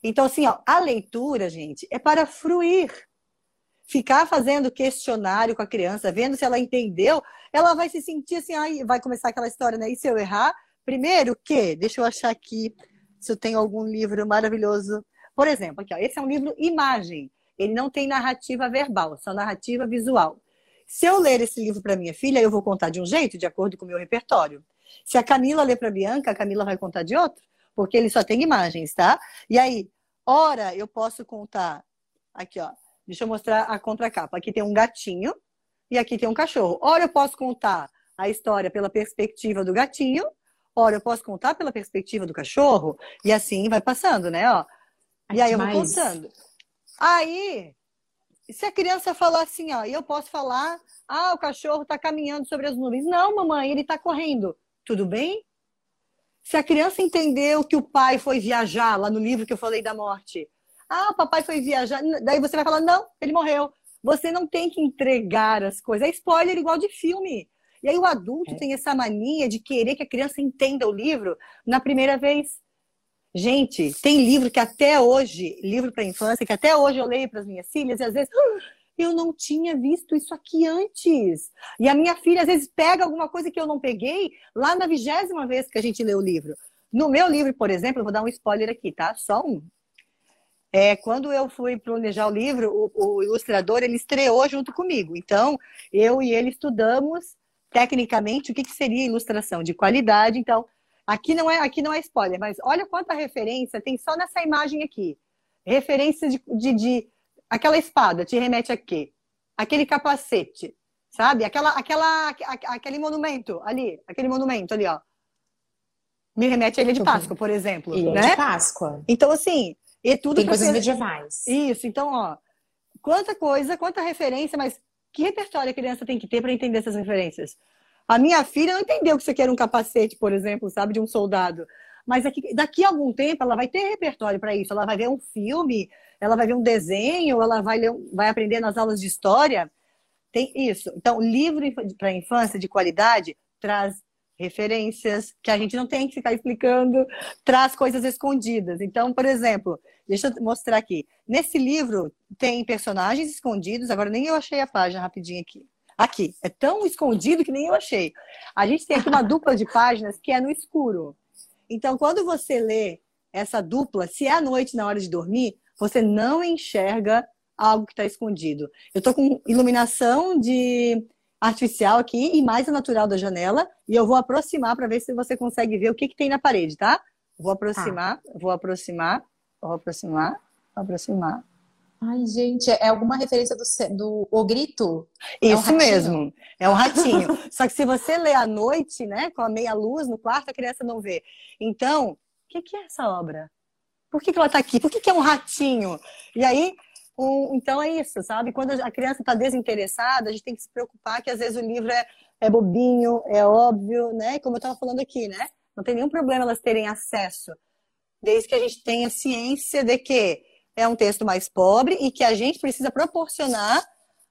Então, assim, ó, a leitura, gente, é para fruir. Ficar fazendo questionário com a criança, vendo se ela entendeu, ela vai se sentir assim, aí vai começar aquela história, né? E se eu errar? Primeiro, o quê? Deixa eu achar aqui se eu tenho algum livro maravilhoso. Por exemplo, aqui, ó, esse é um livro imagem. Ele não tem narrativa verbal, só narrativa visual. Se eu ler esse livro para minha filha, eu vou contar de um jeito, de acordo com o meu repertório. Se a Camila ler para Bianca, a Camila vai contar de outro, porque ele só tem imagens, tá? E aí, ora, eu posso contar. Aqui, ó. Deixa eu mostrar a contracapa. Aqui tem um gatinho e aqui tem um cachorro. Ora, eu posso contar a história pela perspectiva do gatinho, ora, eu posso contar pela perspectiva do cachorro, e assim vai passando, né? Ó. E aí eu vou contando. Aí, se a criança falar assim, ó, e eu posso falar, ah, o cachorro está caminhando sobre as nuvens. Não, mamãe, ele está correndo. Tudo bem? Se a criança entendeu que o pai foi viajar, lá no livro que eu falei da morte, ah, o papai foi viajar, daí você vai falar, não, ele morreu. Você não tem que entregar as coisas. É spoiler igual de filme. E aí o adulto é. tem essa mania de querer que a criança entenda o livro na primeira vez. Gente, tem livro que até hoje, livro para infância, que até hoje eu leio para as minhas filhas, e às vezes ah, eu não tinha visto isso aqui antes. E a minha filha às vezes pega alguma coisa que eu não peguei lá na vigésima vez que a gente lê o livro. No meu livro, por exemplo, eu vou dar um spoiler aqui, tá? Só um. É, quando eu fui planejar o livro, o, o ilustrador ele estreou junto comigo. Então, eu e ele estudamos tecnicamente o que, que seria ilustração de qualidade. Então, Aqui não é, aqui não é spoiler, mas olha quanta referência tem só nessa imagem aqui. Referência de, de, de aquela espada te remete a quê? Aquele capacete, sabe? Aquela, aquela, aquele monumento ali, aquele monumento ali, ó. Me remete a Ilha de Páscoa, por exemplo. Ilha né? de Páscoa. Então, assim, E tudo Tem coisas ser... medievais. Isso, então, ó, quanta coisa, quanta referência, mas que repertório a criança tem que ter para entender essas referências? A minha filha não entendeu que você quer um capacete, por exemplo, sabe, de um soldado. Mas daqui, daqui a algum tempo ela vai ter repertório para isso. Ela vai ver um filme, ela vai ver um desenho, ela vai, ler, vai aprender nas aulas de história. Tem isso. Então, livro para infância de qualidade traz referências que a gente não tem que ficar explicando, traz coisas escondidas. Então, por exemplo, deixa eu mostrar aqui. Nesse livro tem personagens escondidos, agora nem eu achei a página rapidinho aqui. Aqui, é tão escondido que nem eu achei. A gente tem aqui uma dupla de páginas que é no escuro. Então, quando você lê essa dupla, se é à noite na hora de dormir, você não enxerga algo que está escondido. Eu estou com iluminação de artificial aqui e mais a natural da janela e eu vou aproximar para ver se você consegue ver o que, que tem na parede, tá? Vou aproximar, ah. vou aproximar, vou aproximar, vou aproximar. Ai, gente, é alguma referência do, do O Grito? É Isso é mesmo, é um ratinho. Só que se você lê à noite, né, com a meia luz no quarto, a criança não vê. Então, o que, que, é essa obra? Por que, que ela está aqui? Por que, que, é um ratinho? E aí, um, então é isso, sabe? Quando a criança está desinteressada, a gente tem que se preocupar que às vezes o livro é, é bobinho, é óbvio, né? Como eu estava falando aqui, né? Não tem nenhum problema elas terem acesso, desde que a gente tenha ciência de que é um texto mais pobre e que a gente precisa proporcionar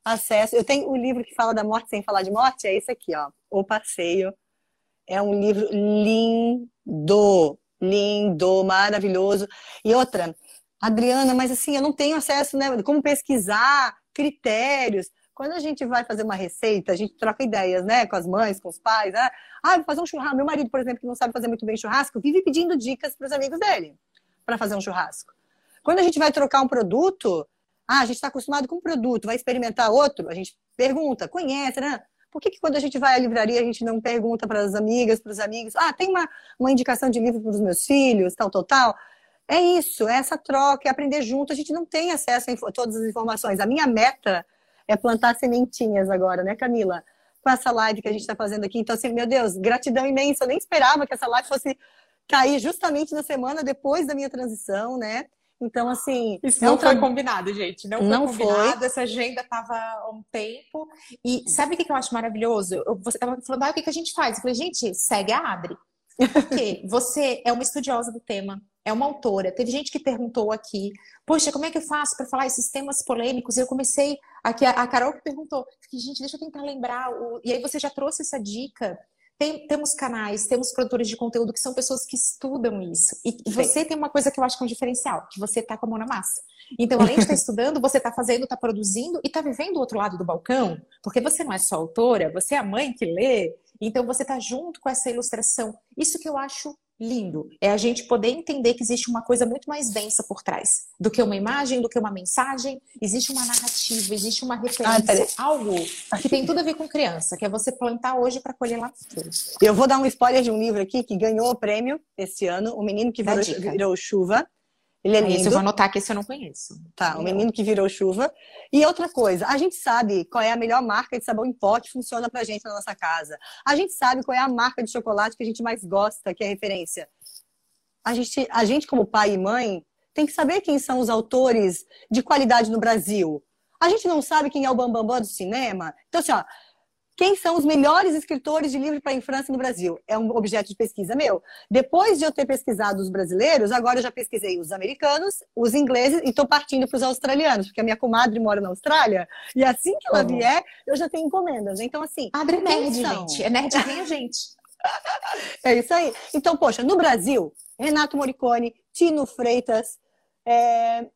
acesso. Eu tenho o livro que fala da morte sem falar de morte, é esse aqui, ó, O Passeio. É um livro lindo, lindo, maravilhoso. E outra, Adriana, mas assim, eu não tenho acesso, né? Como pesquisar, critérios. Quando a gente vai fazer uma receita, a gente troca ideias, né? Com as mães, com os pais. Né? Ah, vou fazer um churrasco. Meu marido, por exemplo, que não sabe fazer muito bem churrasco, vive pedindo dicas para os amigos dele para fazer um churrasco. Quando a gente vai trocar um produto, ah, a gente está acostumado com um produto, vai experimentar outro, a gente pergunta, conhece, né? Por que, que quando a gente vai à livraria a gente não pergunta para as amigas, para os amigos, ah, tem uma, uma indicação de livro para os meus filhos, tal, tal, tal? É isso, é essa troca, é aprender junto. A gente não tem acesso a todas as informações. A minha meta é plantar sementinhas agora, né, Camila? Com essa live que a gente está fazendo aqui. Então, assim, meu Deus, gratidão imensa. Eu nem esperava que essa live fosse cair justamente na semana depois da minha transição, né? Então, assim. Isso não foi combinado, gente. Não foi não combinado. Foi. Essa agenda estava há um tempo. E sabe o que eu acho maravilhoso? Você estava falando, ah, o que a gente faz? Eu falei, gente, segue a Adri. Porque você é uma estudiosa do tema, é uma autora. Teve gente que perguntou aqui, poxa, como é que eu faço para falar esses temas polêmicos? Eu comecei, aqui a Carol que perguntou, gente, deixa eu tentar lembrar. E aí você já trouxe essa dica tem, temos canais, temos produtores de conteúdo que são pessoas que estudam isso. E Sim. você tem uma coisa que eu acho que é um diferencial, que você tá com a mão na massa. Então, além de estar tá estudando, você está fazendo, está produzindo e está vivendo do outro lado do balcão, porque você não é só autora, você é a mãe que lê, então você está junto com essa ilustração. Isso que eu acho lindo. É a gente poder entender que existe uma coisa muito mais densa por trás do que uma imagem, do que uma mensagem. Existe uma narrativa, existe uma referência, ah, algo que tem tudo a ver com criança, que é você plantar hoje para colher lá no futuro. Eu vou dar um spoiler de um livro aqui que ganhou o prêmio esse ano, O Menino que Virou, virou Chuva. Ele é lindo. Isso eu vou anotar que esse eu não conheço. Tá, o menino que virou chuva. E outra coisa, a gente sabe qual é a melhor marca de sabão em pó que funciona pra gente na nossa casa. A gente sabe qual é a marca de chocolate que a gente mais gosta, que é referência. A gente, a gente como pai e mãe, tem que saber quem são os autores de qualidade no Brasil. A gente não sabe quem é o Bambambam Bam Bam do cinema. Então, assim, ó, quem são os melhores escritores de livro para a infância no Brasil? É um objeto de pesquisa meu. Depois de eu ter pesquisado os brasileiros, agora eu já pesquisei os americanos, os ingleses e estou partindo para os australianos, porque a minha comadre mora na Austrália e assim que ela uhum. vier, eu já tenho encomendas. Então, assim. Abre nerd, gente. É nerd vem gente. é isso aí. Então, poxa, no Brasil, Renato Moricone, Tino Freitas, é,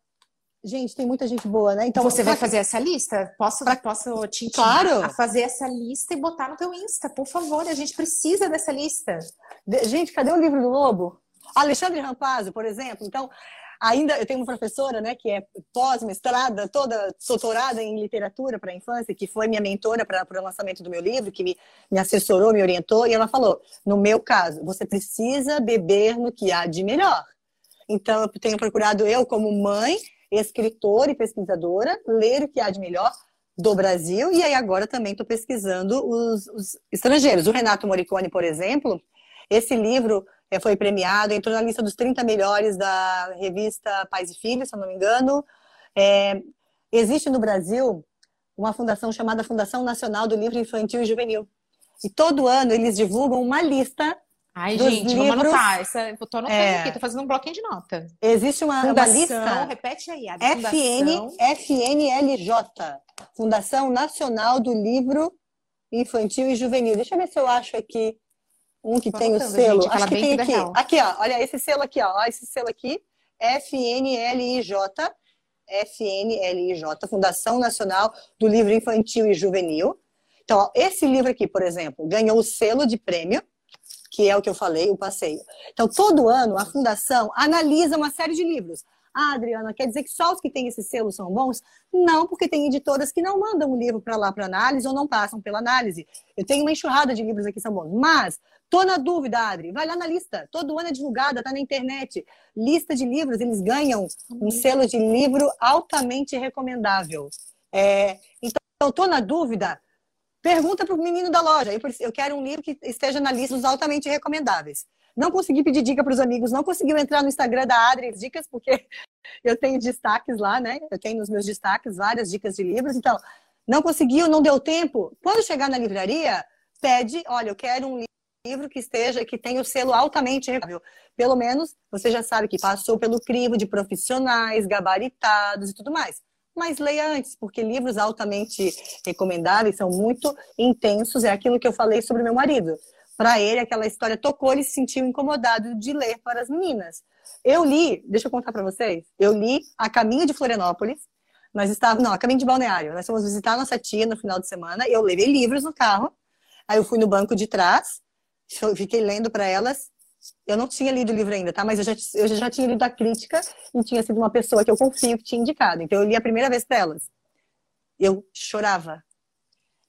Gente, tem muita gente boa, né? Então você vai fazer essa lista? Posso, pra... posso te claro. a fazer essa lista e botar no teu Insta, por favor. A gente precisa dessa lista. De... Gente, cadê o livro do Lobo? Alexandre Rampazzo, por exemplo. Então, ainda eu tenho uma professora, né, que é pós-mestrada, toda doutorada em literatura para a infância, que foi minha mentora para o lançamento do meu livro, que me, me assessorou, me orientou, e ela falou: no meu caso, você precisa beber no que há de melhor. Então, eu tenho procurado eu, como mãe, escritora e pesquisadora, ler o que há de melhor do Brasil, e aí agora também estou pesquisando os, os, estrangeiros. O Renato Moricone, por exemplo, esse livro é, foi premiado, entrou na lista dos 30 melhores da revista Pais e Filhos, se eu não me engano. É, existe no Brasil uma fundação chamada Fundação Nacional do Livro Infantil e Juvenil. E todo ano eles divulgam uma lista Ai, gente, livros... vamos anotar. Essa, eu tô anotando é... aqui, tô fazendo um bloquinho de nota. Existe uma, fundação, uma lista. Repete aí, a FN, FNLJ, Fundação Nacional do Livro Infantil e Juvenil. Deixa eu ver se eu acho aqui um que tô tem o selo. Gente, acho que tem aqui. Real. Aqui, ó. Olha esse selo aqui, ó. Esse selo aqui. FNLIJ. FNLIJ, Fundação Nacional do Livro Infantil e Juvenil. Então, ó, esse livro aqui, por exemplo, ganhou o selo de prêmio que é o que eu falei, o passeio. Então, todo ano, a Fundação analisa uma série de livros. Ah, Adriana, quer dizer que só os que têm esse selo são bons? Não, porque tem editoras que não mandam o livro para lá para análise ou não passam pela análise. Eu tenho uma enxurrada de livros aqui que são bons. Mas, tô na dúvida, Adri, vai lá na lista. Todo ano é divulgada, tá na internet. Lista de livros, eles ganham um uhum. selo de livro altamente recomendável. É, então, tô na dúvida, Pergunta para o menino da loja. Eu, eu quero um livro que esteja na lista dos altamente recomendáveis. Não consegui pedir dica para os amigos, não conseguiu entrar no Instagram da Adri Dicas, porque eu tenho destaques lá, né? Eu tenho nos meus destaques várias dicas de livros. Então, não conseguiu, não deu tempo. Quando chegar na livraria, pede, olha, eu quero um livro que esteja, que tenha o selo altamente recomendável. Pelo menos você já sabe que passou pelo crivo de profissionais, gabaritados e tudo mais mas leia antes, porque livros altamente recomendáveis são muito intensos. É aquilo que eu falei sobre meu marido. Para ele, aquela história tocou, ele se sentiu incomodado de ler para as meninas. Eu li, deixa eu contar para vocês, eu li A Caminho de Florianópolis. Nós estávamos, não, A Caminho de Balneário. Nós fomos visitar nossa tia no final de semana. Eu levei livros no carro. Aí eu fui no banco de trás, fiquei lendo para elas eu não tinha lido o livro ainda, tá? Mas eu já, eu já tinha lido a crítica e tinha sido uma pessoa que eu confio que tinha indicado. Então eu li a primeira vez para elas. Eu chorava.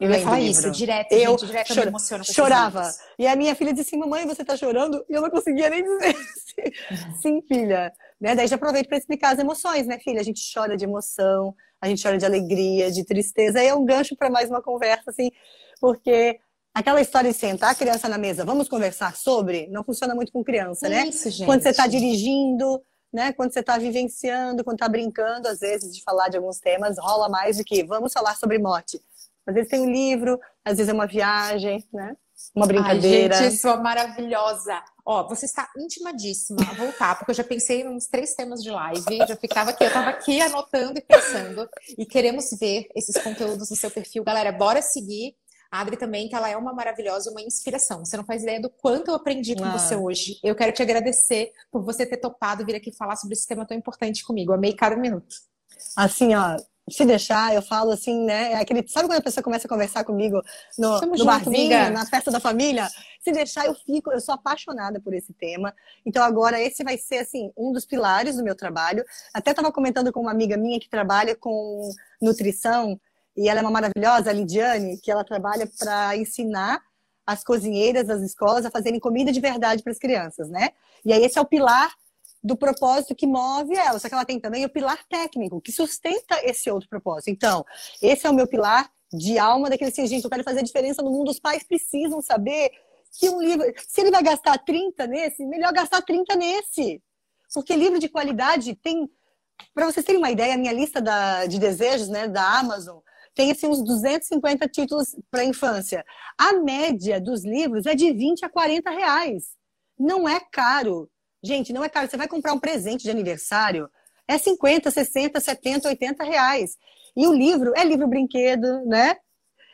Eu ia falar isso, direto, eu gente, direto chora, eu chorava. E a minha filha disse assim, mamãe, você tá chorando? E eu não conseguia nem dizer sim, filha. Né? Daí já aproveito para explicar as emoções, né, filha? A gente chora de emoção, a gente chora de alegria, de tristeza. Aí é um gancho para mais uma conversa, assim, porque Aquela história de sentar a criança na mesa, vamos conversar sobre, não funciona muito com criança, né? Isso, gente. Quando você está dirigindo, né? Quando você está vivenciando, quando está brincando, às vezes, de falar de alguns temas, rola mais do que vamos falar sobre morte. Às vezes tem um livro, às vezes é uma viagem, né? Uma brincadeira. Ai, gente, isso é maravilhosa. Ó, você está intimadíssima a voltar, porque eu já pensei nos três temas de live, já ficava aqui, eu estava aqui anotando e pensando, e queremos ver esses conteúdos no seu perfil. Galera, bora seguir a Adri também, que ela é uma maravilhosa, uma inspiração. Você não faz ideia do quanto eu aprendi com ah. você hoje. Eu quero te agradecer por você ter topado vir aqui falar sobre esse tema tão importante comigo. Amei cada minuto. Assim, ó, se deixar, eu falo assim, né? É aquele, sabe quando a pessoa começa a conversar comigo no, no barzinho, amiga. na festa da família? Se deixar, eu fico, eu sou apaixonada por esse tema. Então agora esse vai ser assim um dos pilares do meu trabalho. Até estava comentando com uma amiga minha que trabalha com nutrição e ela é uma maravilhosa, a Lidiane, que ela trabalha para ensinar as cozinheiras das escolas a fazerem comida de verdade para as crianças, né? E aí esse é o pilar do propósito que move ela, só que ela tem também o pilar técnico, que sustenta esse outro propósito. Então, esse é o meu pilar de alma, daquele assim, gente, eu quero fazer a diferença no mundo, os pais precisam saber que um livro, se ele vai gastar 30 nesse, melhor gastar 30 nesse. Porque livro de qualidade tem, para vocês terem uma ideia, a minha lista da, de desejos, né, da Amazon, tem assim, uns 250 títulos para infância. A média dos livros é de 20 a 40 reais. Não é caro. Gente, não é caro. Você vai comprar um presente de aniversário, é 50, 60, 70, 80 reais. E o livro é livro brinquedo, né?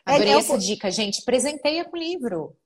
Adorei é, é essa o... dica, gente. Presenteia com livro.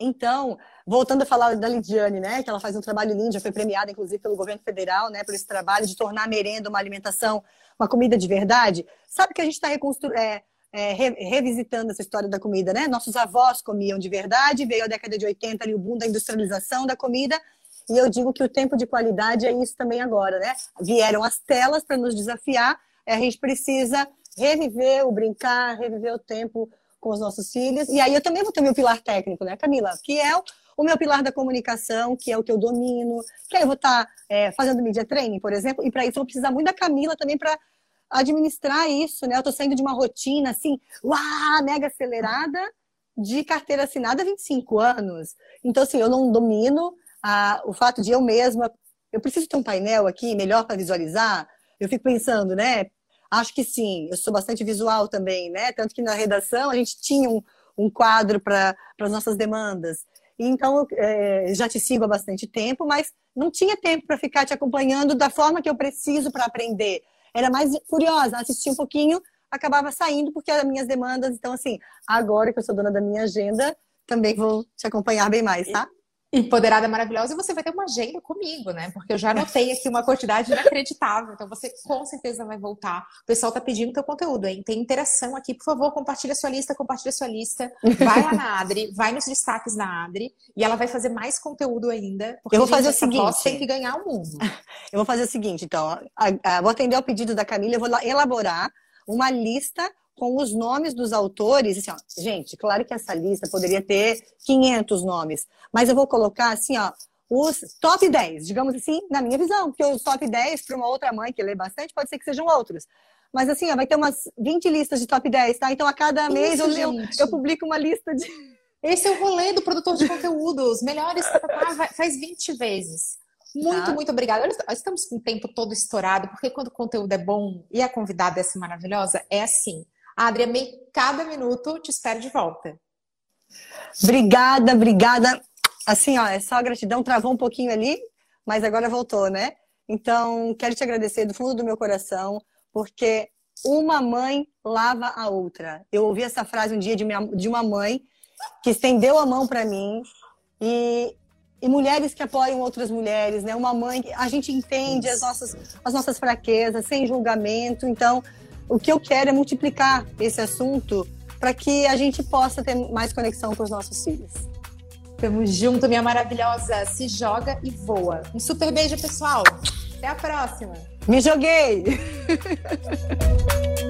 Então, voltando a falar da Lidiane, né, que ela faz um trabalho lindo, já foi premiada, inclusive, pelo governo federal, né, por esse trabalho de tornar a merenda uma alimentação, uma comida de verdade. Sabe que a gente está é, é, re revisitando essa história da comida, né? Nossos avós comiam de verdade, veio a década de 80 ali o boom da industrialização da comida, e eu digo que o tempo de qualidade é isso também agora, né? Vieram as telas para nos desafiar, a gente precisa reviver o brincar, reviver o tempo com os nossos filhos. E aí eu também vou ter meu pilar técnico, né, Camila? Que é o, meu pilar da comunicação, que é o que eu domino. Que aí eu vou estar tá, é, fazendo media training, por exemplo, e para isso eu vou precisar muito da Camila também para administrar isso, né? Eu estou saindo de uma rotina assim, uau, mega acelerada, de carteira assinada há 25 anos. Então, assim, eu não domino a, o fato de eu mesma, eu preciso ter um painel aqui melhor para visualizar. Eu fico pensando, né? Acho que sim, eu sou bastante visual também, né? Tanto que na redação a gente tinha um, um quadro para as nossas demandas. Então, é, já te sigo há bastante tempo, mas não tinha tempo para ficar te acompanhando da forma que eu preciso para aprender. Era mais curiosa, assistia um pouquinho, acabava saindo porque eram minhas demandas. Então, assim, agora que eu sou dona da minha agenda, também vou te acompanhar bem mais, tá? Empoderada Maravilhosa, e você vai ter uma agenda comigo, né? Porque eu já anotei aqui uma quantidade inacreditável. Então você com certeza vai voltar. O pessoal tá pedindo teu conteúdo, hein? Tem interação aqui, por favor, compartilha sua lista, compartilha sua lista. Vai lá na Adri, vai nos destaques da Adri, e ela vai fazer mais conteúdo ainda. Porque, eu vou fazer o seguinte: tem que ganhar o mundo. Eu vou fazer o seguinte, então. A, a, vou atender ao pedido da Camila, eu vou elaborar uma lista com os nomes dos autores. Assim, ó, gente, claro que essa lista poderia ter 500 nomes, mas eu vou colocar assim, ó, os top 10, digamos assim, na minha visão, porque os top 10 para uma outra mãe que lê bastante pode ser que sejam outros. Mas assim, ó, vai ter umas 20 listas de top 10, tá? Então a cada Isso, mês eu, eu, eu, publico uma lista de. Esse é o rolê do produtor de conteúdo. Os melhores tá, tá, faz 20 vezes. Muito, tá. muito obrigada. Nós estamos com o tempo todo estourado, porque quando o conteúdo é bom e a convidada é assim maravilhosa, é assim. Adri, amei cada minuto, te espero de volta. Obrigada, obrigada. Assim, ó, é só gratidão, travou um pouquinho ali, mas agora voltou, né? Então, quero te agradecer do fundo do meu coração, porque uma mãe lava a outra. Eu ouvi essa frase um dia de, minha, de uma mãe que estendeu a mão para mim e, e, mulheres que apoiam outras mulheres, né? Uma mãe que a gente entende as nossas, as nossas fraquezas sem julgamento. Então, o que eu quero é multiplicar esse assunto para que a gente possa ter mais conexão com os nossos filhos. Tamo junto, minha maravilhosa. Se joga e voa. Um super beijo, pessoal. Até a próxima. Me joguei!